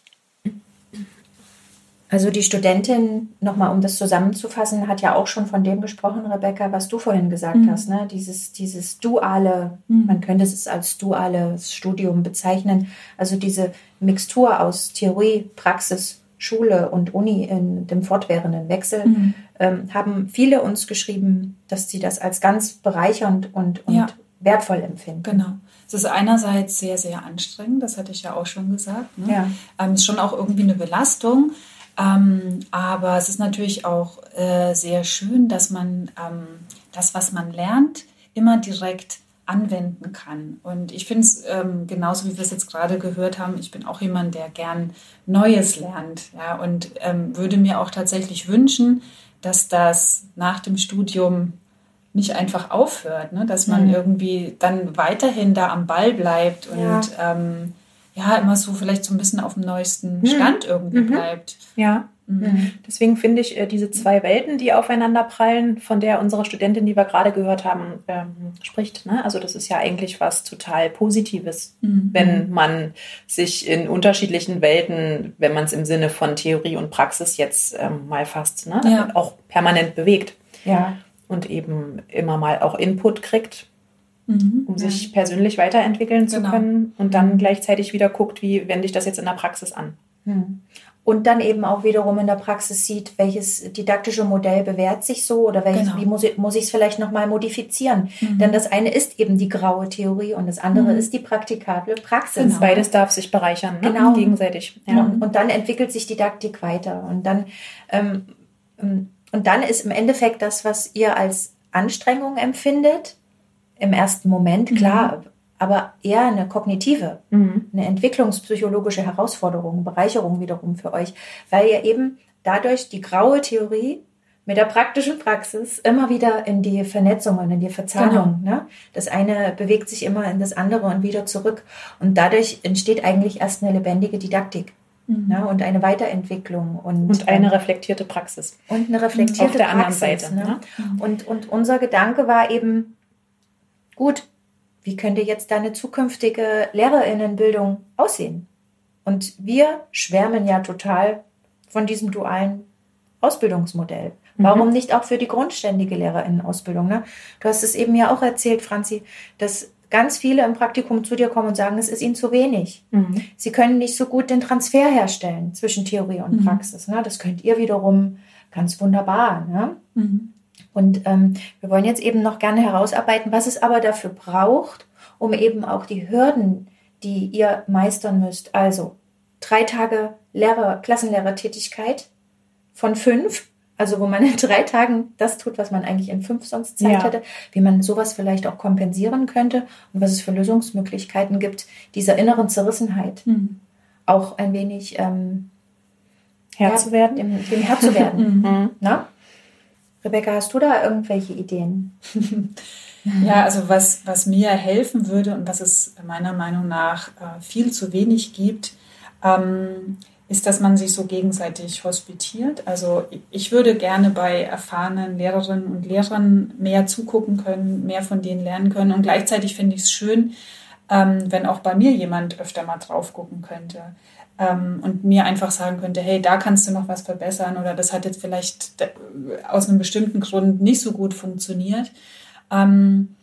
Also die Studentin, nochmal um das zusammenzufassen, hat ja auch schon von dem gesprochen, Rebecca, was du vorhin gesagt mhm. hast, ne? dieses, dieses duale, mhm. man könnte es als duales Studium bezeichnen, also diese Mixtur aus Theorie, Praxis, Schule und Uni in dem fortwährenden Wechsel, mhm. ähm, haben viele uns geschrieben, dass sie das als ganz bereichernd und, und ja. wertvoll empfinden. Genau. Es ist einerseits sehr, sehr anstrengend, das hatte ich ja auch schon gesagt. Ne? Ja. Ähm, ist schon auch irgendwie eine Belastung. Ähm, aber es ist natürlich auch äh, sehr schön, dass man ähm, das, was man lernt, immer direkt anwenden kann. Und ich finde es ähm, genauso, wie wir es jetzt gerade gehört haben, ich bin auch jemand, der gern Neues lernt. Ja, und ähm, würde mir auch tatsächlich wünschen, dass das nach dem Studium nicht einfach aufhört, ne? dass man mhm. irgendwie dann weiterhin da am Ball bleibt und ja. ähm, ja, immer so vielleicht so ein bisschen auf dem neuesten mhm. Stand mhm. irgendwie bleibt. Ja. Mhm. Deswegen finde ich äh, diese zwei Welten, die aufeinander prallen, von der unsere Studentin, die wir gerade gehört haben, ähm, spricht. Ne? Also das ist ja eigentlich was total Positives, mhm. wenn man sich in unterschiedlichen Welten, wenn man es im Sinne von Theorie und Praxis jetzt ähm, mal fasst, ne? ja. auch permanent bewegt. Ja. Und eben immer mal auch Input kriegt mhm. um sich persönlich weiterentwickeln zu genau. können und dann gleichzeitig wieder guckt, wie wende ich das jetzt in der Praxis an. Mhm. Und dann eben auch wiederum in der Praxis sieht, welches didaktische Modell bewährt sich so oder welches, genau. wie muss ich, muss ich es vielleicht nochmal modifizieren. Mhm. Denn das eine ist eben die graue Theorie und das andere mhm. ist die praktikable Praxis. Genau. Beides darf sich bereichern, ne? genau. gegenseitig. Ja. Und, und, dann entwickelt sich Didaktik weiter. Und dann, ähm, ähm, und dann ist im Endeffekt das, was ihr als Anstrengung empfindet, im ersten Moment, klar, mhm. Aber eher eine kognitive, mhm. eine entwicklungspsychologische Herausforderung, Bereicherung wiederum für euch, weil ihr eben dadurch die graue Theorie mit der praktischen Praxis immer wieder in die Vernetzung und in die Verzahnung. Genau. Ne? Das eine bewegt sich immer in das andere und wieder zurück. Und dadurch entsteht eigentlich erst eine lebendige Didaktik. Mhm. Ne? Und eine Weiterentwicklung. Und, und eine reflektierte Praxis. Und eine reflektierte Auf der Praxis, anderen Seite. Ne? Ne? Und, und unser Gedanke war eben, gut, wie könnte jetzt deine zukünftige Lehrerinnenbildung aussehen? Und wir schwärmen ja total von diesem dualen Ausbildungsmodell. Mhm. Warum nicht auch für die grundständige Lehrerinnenausbildung? Ne? Du hast es eben ja auch erzählt, Franzi, dass ganz viele im Praktikum zu dir kommen und sagen, es ist ihnen zu wenig. Mhm. Sie können nicht so gut den Transfer herstellen zwischen Theorie und mhm. Praxis. Ne? Das könnt ihr wiederum ganz wunderbar. Ne? Mhm. Und ähm, wir wollen jetzt eben noch gerne herausarbeiten, was es aber dafür braucht, um eben auch die Hürden, die ihr meistern müsst, also drei Tage Lehrer, Klassenlehrertätigkeit von fünf, also wo man in drei Tagen das tut, was man eigentlich in fünf sonst Zeit ja. hätte, wie man sowas vielleicht auch kompensieren könnte und was es für Lösungsmöglichkeiten gibt, dieser inneren Zerrissenheit mhm. auch ein wenig ähm, Herr ja, zu werden. Dem, dem Herr zu werden. mhm. Na? Rebecca, hast du da irgendwelche Ideen? ja, also was, was mir helfen würde und was es meiner Meinung nach äh, viel zu wenig gibt, ähm, ist, dass man sich so gegenseitig hospitiert. Also ich würde gerne bei erfahrenen Lehrerinnen und Lehrern mehr zugucken können, mehr von denen lernen können. Und gleichzeitig finde ich es schön, ähm, wenn auch bei mir jemand öfter mal drauf gucken könnte ähm, und mir einfach sagen könnte, hey, da kannst du noch was verbessern oder das hat jetzt vielleicht aus einem bestimmten Grund nicht so gut funktioniert. Ähm,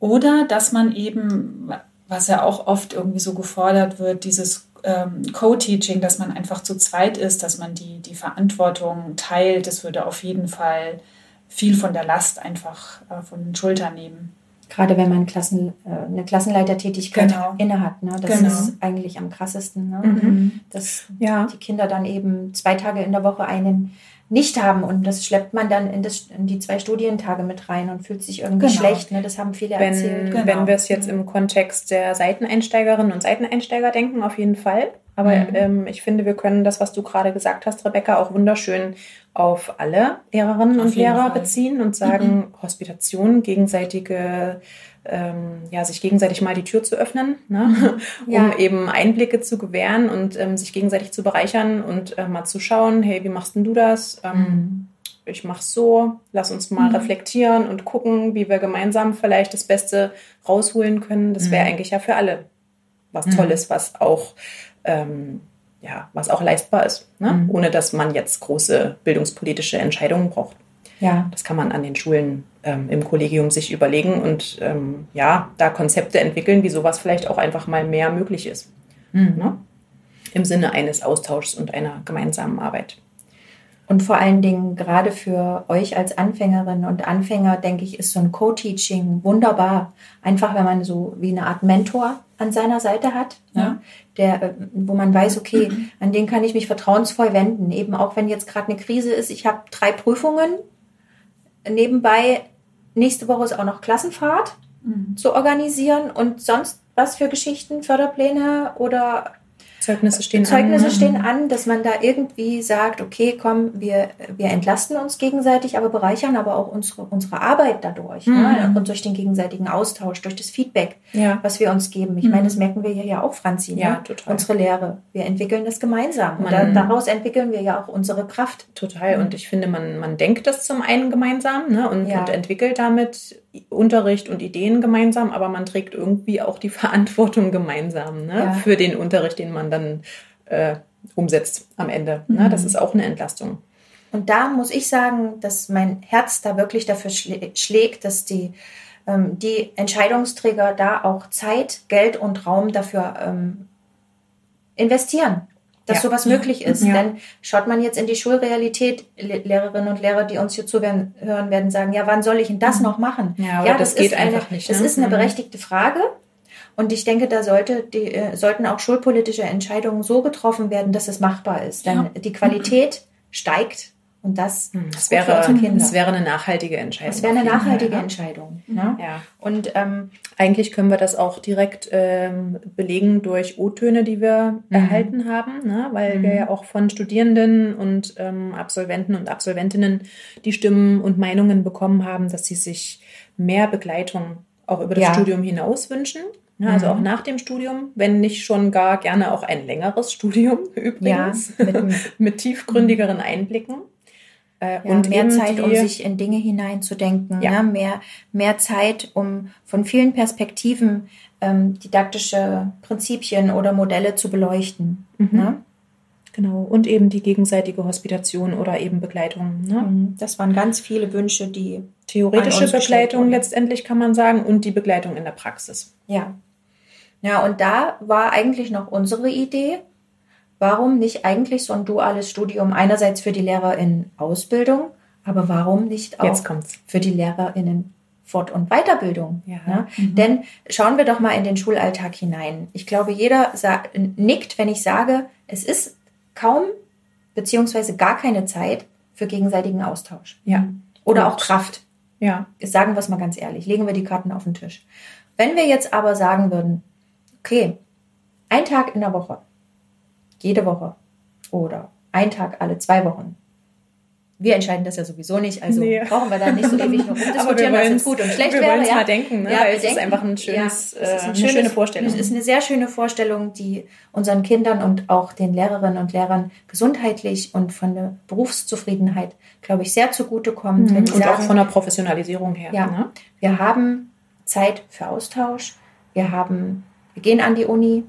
oder dass man eben, was ja auch oft irgendwie so gefordert wird, dieses ähm, Co-Teaching, dass man einfach zu zweit ist, dass man die, die Verantwortung teilt, das würde auf jeden Fall viel von der Last einfach äh, von den Schultern nehmen. Gerade wenn man Klassen, äh, eine Klassenleitertätigkeit Genau. innehat. Ne? Das Genau. ist eigentlich am krassesten. Ne? Mhm. Dass Ja. die Kinder dann eben zwei Tage in der Woche einen nicht haben und das schleppt man dann in, das, in die zwei Studientage mit rein und fühlt sich irgendwie Genau. schlecht. Ne? Das haben viele erzählt. Wenn, wenn wir es jetzt im Kontext der Seiteneinsteigerinnen und Seiteneinsteiger denken, auf jeden Fall. Aber Mhm. ähm, ich finde, wir können das, was du gerade gesagt hast, Rebecca, auch wunderschön auf alle Lehrerinnen Auf und Lehrer Fall. Mhm. beziehen und sagen, Hospitation, gegenseitige, ähm, ja, sich gegenseitig mal die Tür zu öffnen, ne? um Ja. eben Einblicke zu gewähren und ähm, sich gegenseitig zu bereichern und äh, mal zu schauen, hey, wie machst denn du das? Ähm, Mhm. ich mach's so, lass uns mal reflektieren und gucken, wie wir gemeinsam vielleicht das Beste rausholen können. Das wäre eigentlich ja für alle was Tolles, was auch ähm, ja, was auch leistbar ist, ne? ohne dass man jetzt große bildungspolitische Entscheidungen braucht. Ja, Das kann man an den Schulen ähm, im Kollegium sich überlegen und ähm, ja, da Konzepte entwickeln, wie sowas vielleicht auch einfach mal mehr möglich ist. Ne? Im Sinne eines Austauschs und einer gemeinsamen Arbeit. Und vor allen Dingen gerade für euch als Anfängerinnen und Anfänger, denke ich, ist so ein Co-Teaching wunderbar. Einfach, wenn man so wie eine Art Mentor an seiner Seite hat, ne? der, äh, wo man weiß, okay, an den kann ich mich vertrauensvoll wenden. Eben auch wenn jetzt gerade eine Krise ist, ich habe drei Prüfungen. Nebenbei, nächste Woche ist auch noch Klassenfahrt zu organisieren und sonst was für Geschichten, Förderpläne oder Zeugnisse stehen Zeugnisse an. ne? stehen an, dass man da irgendwie sagt, okay, komm, wir, wir entlasten uns gegenseitig, aber bereichern aber auch unsere, unsere Arbeit dadurch. Ne? Und durch den gegenseitigen Austausch, durch das Feedback, Ja. was wir uns geben. Ich meine, das merken wir ja auch, Franzi. Ja, ne? total. Unsere Lehre. Wir entwickeln das gemeinsam. Und da, Man- daraus entwickeln wir ja auch unsere Kraft. Total. Und ich finde, man, man denkt das zum einen gemeinsam ne, und, Ja. und entwickelt damit Unterricht und Ideen gemeinsam, aber man trägt irgendwie auch die Verantwortung gemeinsam ne, Ja. für den Unterricht, den man dann äh, umsetzt am Ende. Ne? Das ist auch eine Entlastung. Und da muss ich sagen, dass mein Herz da wirklich dafür schlä- schlägt, dass die, ähm, die Entscheidungsträger da auch Zeit, Geld und Raum dafür ähm, investieren, dass Ja. sowas möglich ist. Ja. Denn schaut man jetzt in die Schulrealität, Le Lehrerinnen und Lehrer, die uns hier zuhören, hören, werden sagen, ja, wann soll ich denn das noch machen? Mhm. Ja, aber das geht ist eine, einfach nicht, Das ne? ist eine Mhm. berechtigte Frage. Und ich denke, da sollte die, äh, sollten auch schulpolitische Entscheidungen so getroffen werden, dass es machbar ist. Denn die Qualität steigt und das, Hm, Das für wäre, das wäre eine nachhaltige Entscheidung. Das wäre eine jeden Fall, nachhaltige ja. Entscheidung. Ne? Ja. Und ähm, Eigentlich können wir das auch direkt ähm, belegen durch O-Töne, die wir erhalten haben, ne? weil wir ja auch von Studierenden und ähm, Absolventen und Absolventinnen die Stimmen und Meinungen bekommen haben, dass sie sich mehr Begleitung auch über das Ja. Studium hinaus wünschen. Ne? Also auch nach dem Studium, wenn nicht schon gar gerne auch ein längeres Studium übrigens, Ja, mit mit, tiefgründigeren Einblicken. Äh, ja, mehr eben Zeit, um sich in Dinge hineinzudenken. Ja. Ne? Mehr, mehr Zeit, um von vielen Perspektiven ähm, didaktische Prinzipien oder Modelle zu beleuchten. Mhm. Ne? Genau, und eben die gegenseitige Hospitation oder eben Begleitung. Ne? Mhm. Das waren ganz viele Wünsche, die Theoretische Begleitung letztendlich kann man sagen und die Begleitung in der Praxis. Ja. Ja, und da war eigentlich noch unsere Idee, warum nicht eigentlich so ein duales Studium einerseits für die Lehrer in Ausbildung, aber warum nicht auch für die LehrerInnen Fort- und Weiterbildung. Ja. Ne? Denn schauen wir doch mal in den Schulalltag hinein. Ich glaube, jeder nickt, wenn ich sage, es ist kaum beziehungsweise gar keine Zeit für gegenseitigen Austausch. Ja. Oder Und- auch Kraft. Ja. Sagen wir es mal ganz ehrlich, legen wir die Karten auf den Tisch. Wenn wir jetzt aber sagen würden, okay, ein Tag in der Woche, jede Woche oder ein Tag alle zwei Wochen. Wir entscheiden das ja sowieso nicht, also Nee. brauchen wir da nicht so ewig noch rumdiskutieren, was jetzt gut und schlecht wir wäre. wollen's ja. mal denken, ne? Ja, Weil wir es ist denken- einfach ein schönes, ja, es ist äh, ein eine schönes- schöne Vorstellung. Es ist eine sehr schöne Vorstellung, die unseren Kindern und auch den Lehrerinnen und Lehrern gesundheitlich und von der Berufszufriedenheit, glaube ich, sehr zugutekommt. Mhm. und auch sagen, von der Professionalisierung her. Ja. Ne? wir haben Zeit für Austausch. Wir haben, wir gehen an die Uni.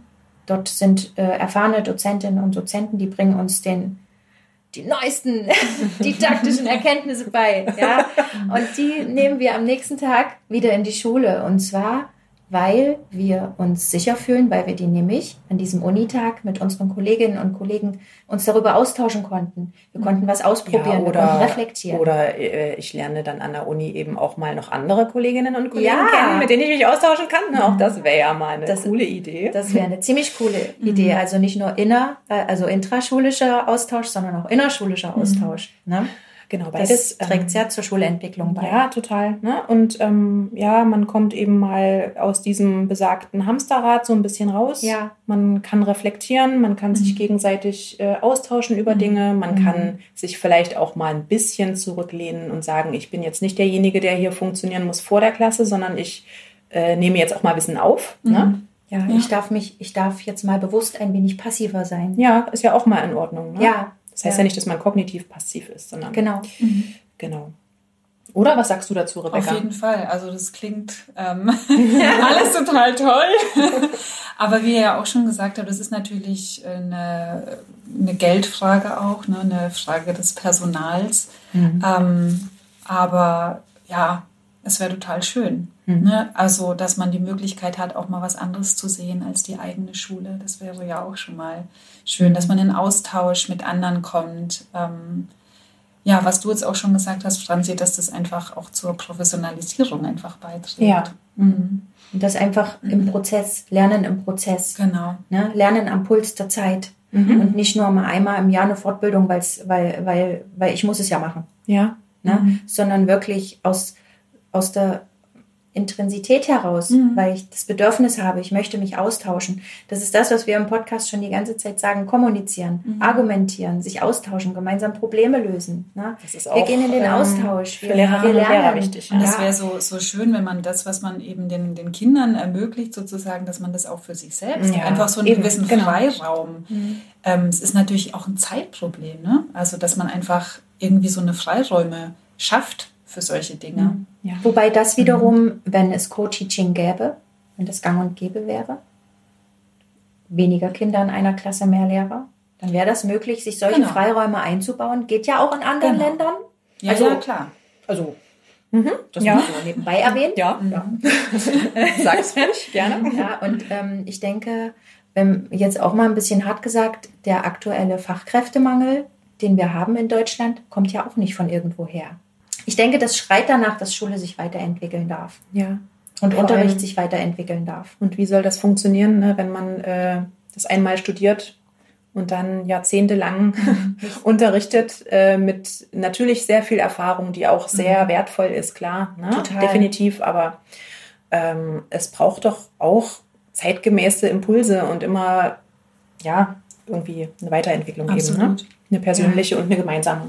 Dort sind äh, erfahrene Dozentinnen und Dozenten, die bringen uns den die neuesten didaktischen Erkenntnisse bei. Ja? Und die nehmen wir am nächsten Tag wieder in die Schule. Und zwar weil wir uns sicher fühlen, weil wir die nämlich an diesem Unitag mit unseren Kolleginnen und Kollegen uns darüber austauschen konnten. Wir konnten was ausprobieren, Ja, oder, reflektieren. Oder äh, ich lerne dann an der Uni eben auch mal noch andere Kolleginnen und Kollegen Ja. kennen, mit denen ich mich austauschen kann. Auch das wäre ja mal eine Das- coole Idee. Das wäre eine ziemlich coole Idee. Also nicht nur inner, äh, also intraschulischer Austausch, sondern auch innerschulischer Austausch. Ne? Genau, Das beides trägt ähm, sehr zur Schulentwicklung bei. Ja, total. Ne? Und ähm, ja, man kommt eben mal aus diesem besagten Hamsterrad so ein bisschen raus. Ja. Man kann reflektieren, man kann sich gegenseitig äh, austauschen über Dinge, man kann sich vielleicht auch mal ein bisschen zurücklehnen und sagen, ich bin jetzt nicht derjenige, der hier funktionieren muss vor der Klasse, sondern ich äh, nehme jetzt auch mal Wissen auf. Ne? Ja, ich darf mich, ich darf jetzt mal bewusst ein wenig passiver sein. Ja, ist ja auch mal in Ordnung. Ne? Ja, Das heißt ja. nicht, dass man kognitiv passiv ist, sondern genau. genau. Oder was sagst du dazu, Rebecca? Auf jeden Fall. Also das klingt ähm, alles total toll. Aber wie ihr ja auch schon gesagt habt, das ist natürlich eine, eine Geldfrage auch, ne? eine Frage des Personals. Ähm, aber ja, es wäre total schön. Ne? Also, dass man die Möglichkeit hat, auch mal was anderes zu sehen als die eigene Schule. Das wäre ja auch schon mal schön, dass man in Austausch mit anderen kommt. Ähm, ja, was du jetzt auch schon gesagt hast, Franzi, dass das einfach auch zur Professionalisierung einfach beiträgt. Ja. Mhm. Und das einfach im Prozess, Lernen im Prozess. Genau. Ne? Lernen am Puls der Zeit. Und nicht nur mal einmal im Jahr eine Fortbildung, weil's, weil, weil, weil ich muss es ja machen. Ja. Ne? Sondern wirklich aus, aus der Intensität heraus, weil ich das Bedürfnis habe, ich möchte mich austauschen. Das ist das, was wir im Podcast schon die ganze Zeit sagen, kommunizieren, argumentieren, sich austauschen, gemeinsam Probleme lösen. Ne? Das ist wir auch, gehen in den ähm, Austausch. für Lehrerinnen und Lehrer wichtig, Und Ja. das wäre so, so schön, wenn man das, was man eben den, den Kindern ermöglicht, sozusagen, dass man das auch für sich selbst, Ja, einfach so einen eben, gewissen genau. Freiraum. Ähm, es ist natürlich auch ein Zeitproblem, ne? Also, dass man einfach irgendwie so eine Freiräume schafft für solche Dinge. Wobei das wiederum, wenn es Co-Teaching gäbe, wenn das gang und gäbe wäre, weniger Kinder in einer Klasse, mehr Lehrer, dann wäre das möglich, sich solche Genau. Freiräume einzubauen. Geht ja auch in anderen Genau. Ländern. Ja, Also- ja, klar. Also, das Ja. muss nur nebenbei erwähnen. Ja. Sag's ruhig, gerne. Ja, und ähm, ich denke, jetzt auch mal ein bisschen hart gesagt, der aktuelle Fachkräftemangel, den wir haben in Deutschland, kommt ja auch nicht von irgendwo her. Ich denke, das schreit danach, dass Schule sich weiterentwickeln darf Ja. und Vor Unterricht allem- sich weiterentwickeln darf. Und wie soll das funktionieren, ne, wenn man äh, das einmal studiert und dann jahrzehntelang unterrichtet äh, mit natürlich sehr viel Erfahrung, die auch sehr wertvoll ist, klar, ne? Total. definitiv. Aber ähm, es braucht doch auch zeitgemäße Impulse und immer ja irgendwie eine Weiterentwicklung geben, ne? Absolut. eine persönliche und eine gemeinsame.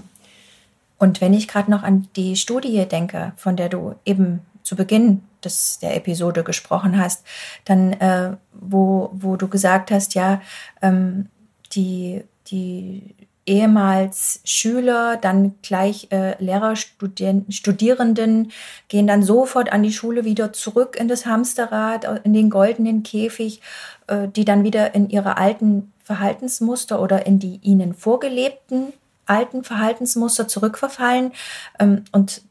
Und wenn ich gerade noch an die Studie denke, von der du eben zu Beginn des, der Episode gesprochen hast, dann, äh, wo, wo du gesagt hast, ja, ähm, die, die ehemals Schüler, dann gleich äh, Lehrer, Studierenden gehen dann sofort an die Schule wieder zurück in das Hamsterrad, in den goldenen Käfig, äh, die dann wieder in ihre alten Verhaltensmuster oder in die ihnen vorgelebten alten Verhaltensmuster zurückverfallen ähm, und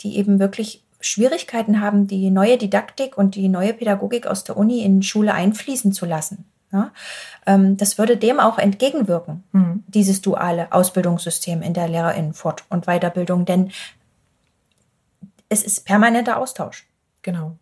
die eben wirklich Schwierigkeiten haben, die neue Didaktik und die neue Pädagogik aus der Uni in Schule einfließen zu lassen. Ja? Ähm, das würde dem auch entgegenwirken, dieses duale Ausbildungssystem in der Lehrerinnenfort- und Weiterbildung, denn es ist permanenter Austausch. Genau.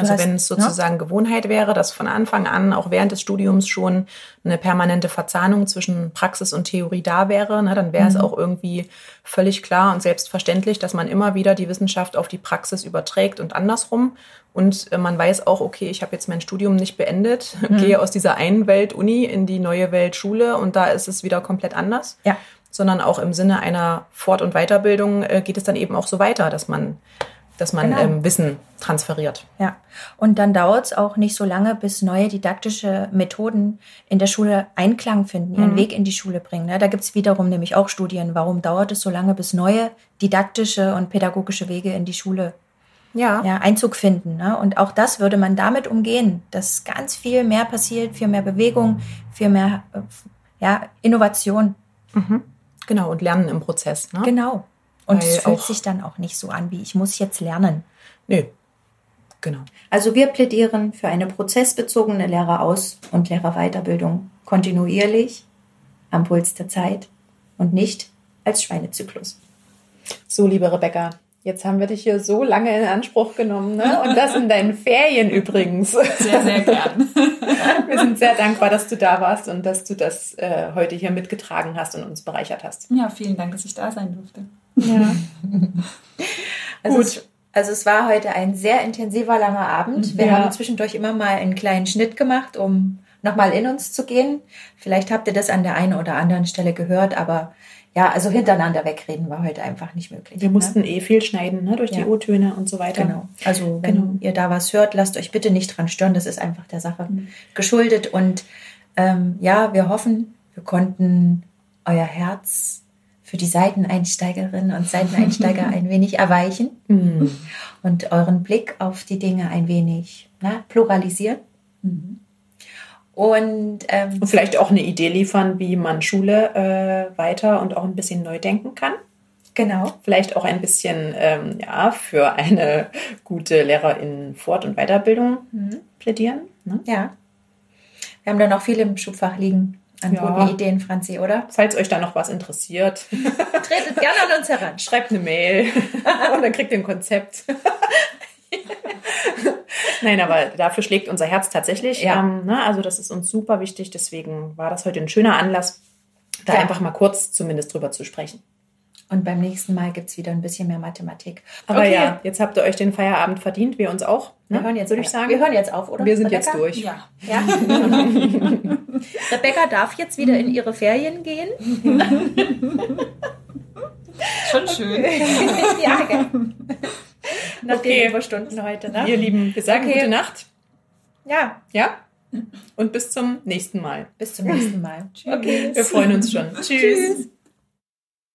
Also wenn es sozusagen Gewohnheit wäre, dass von Anfang an, auch während des Studiums schon eine permanente Verzahnung zwischen Praxis und Theorie da wäre, ne, dann wäre es auch irgendwie völlig klar und selbstverständlich, dass man immer wieder die Wissenschaft auf die Praxis überträgt und andersrum. Und äh, man weiß auch, okay, ich habe jetzt mein Studium nicht beendet, gehe aus dieser einen Welt Uni in die neue Welt Schule und da ist es wieder komplett anders Ja. sondern auch im Sinne einer Fort- und Weiterbildung äh, geht es dann eben auch so weiter, dass man, dass man Genau. ähm, Wissen transferiert. Ja, und dann dauert es auch nicht so lange, bis neue didaktische Methoden in der Schule Einklang finden, ihren Weg in die Schule bringen. Ne? Da gibt es wiederum nämlich auch Studien, warum dauert es so lange, bis neue didaktische und pädagogische Wege in die Schule Ja, ja, Einzug finden. Ne? Und auch das würde man damit umgehen, dass ganz viel mehr passiert, viel mehr Bewegung, viel mehr äh, ja, Innovation. genau, und Lernen im Prozess. Ne? Genau. Und es fühlt sich dann auch nicht so an, wie ich muss jetzt lernen. Nö. Genau. Also wir plädieren für eine prozessbezogene Lehreraus- und Lehrerweiterbildung kontinuierlich am Puls der Zeit und nicht als Schweinezyklus. So, liebe Rebecca, jetzt haben wir dich hier so lange in Anspruch genommen, ne? Und das in deinen Ferien übrigens. Sehr, sehr gern. Wir sind sehr dankbar, dass du da warst und dass du das äh, heute hier mitgetragen hast und uns bereichert hast. Ja, vielen Dank, dass ich da sein durfte. Ja. Also Gut. Es, also es war heute ein sehr intensiver langer Abend. Wir Ja. haben zwischendurch immer mal einen kleinen Schnitt gemacht, um nochmal in uns zu gehen. Vielleicht habt ihr das an der einen oder anderen Stelle gehört, aber ja, also hintereinander wegreden war heute einfach nicht möglich. Wir mussten eh viel schneiden, ne? Durch die Ja. O-Töne und so weiter. Genau. Also wenn Genau. ihr da was hört, lasst euch bitte nicht dran stören. Das ist einfach der Sache geschuldet. Und ähm, ja, wir hoffen, wir konnten euer Herz für die Seiteneinsteigerinnen und Seiteneinsteiger ein wenig erweichen Mhm. und euren Blick auf die Dinge ein wenig na, pluralisieren. Und ähm, Und vielleicht auch eine Idee liefern, wie man Schule äh, weiter und auch ein bisschen neu denken kann. genau, Vielleicht auch ein bisschen ähm, ja, für eine gute Lehrerin Fort- und Weiterbildung plädieren. Ne? ja. Wir haben da noch viel im Schubfach liegen an Ja. guten Ideen, Franzi, oder? Falls euch da noch was interessiert, Tretet gerne an uns heran. schreibt eine Mail und dann kriegt ihr ein Konzept. Nein, aber dafür schlägt unser Herz tatsächlich. Ja. Ähm, ne? Also das ist uns super wichtig. Deswegen war das heute ein schöner Anlass, da Ja. einfach mal kurz zumindest drüber zu sprechen. Und beim nächsten Mal gibt es wieder ein bisschen mehr Mathematik. Aber Okay. ja, jetzt habt ihr euch den Feierabend verdient, wir uns auch. Ne? Wir hören jetzt würde ich auf. sagen. Wir hören jetzt auf, oder? Wir sind Rebecca? jetzt durch. Ja. Ja. Rebecca darf jetzt wieder in ihre Ferien gehen. Schon schön. ja, gell. Nach Okay. den Überstunden heute, ne? Ihr Lieben, wir sagen Okay. gute Nacht. Ja, Ja? Und bis zum nächsten Mal. bis zum nächsten Mal. Wir freuen uns schon. Tschüss.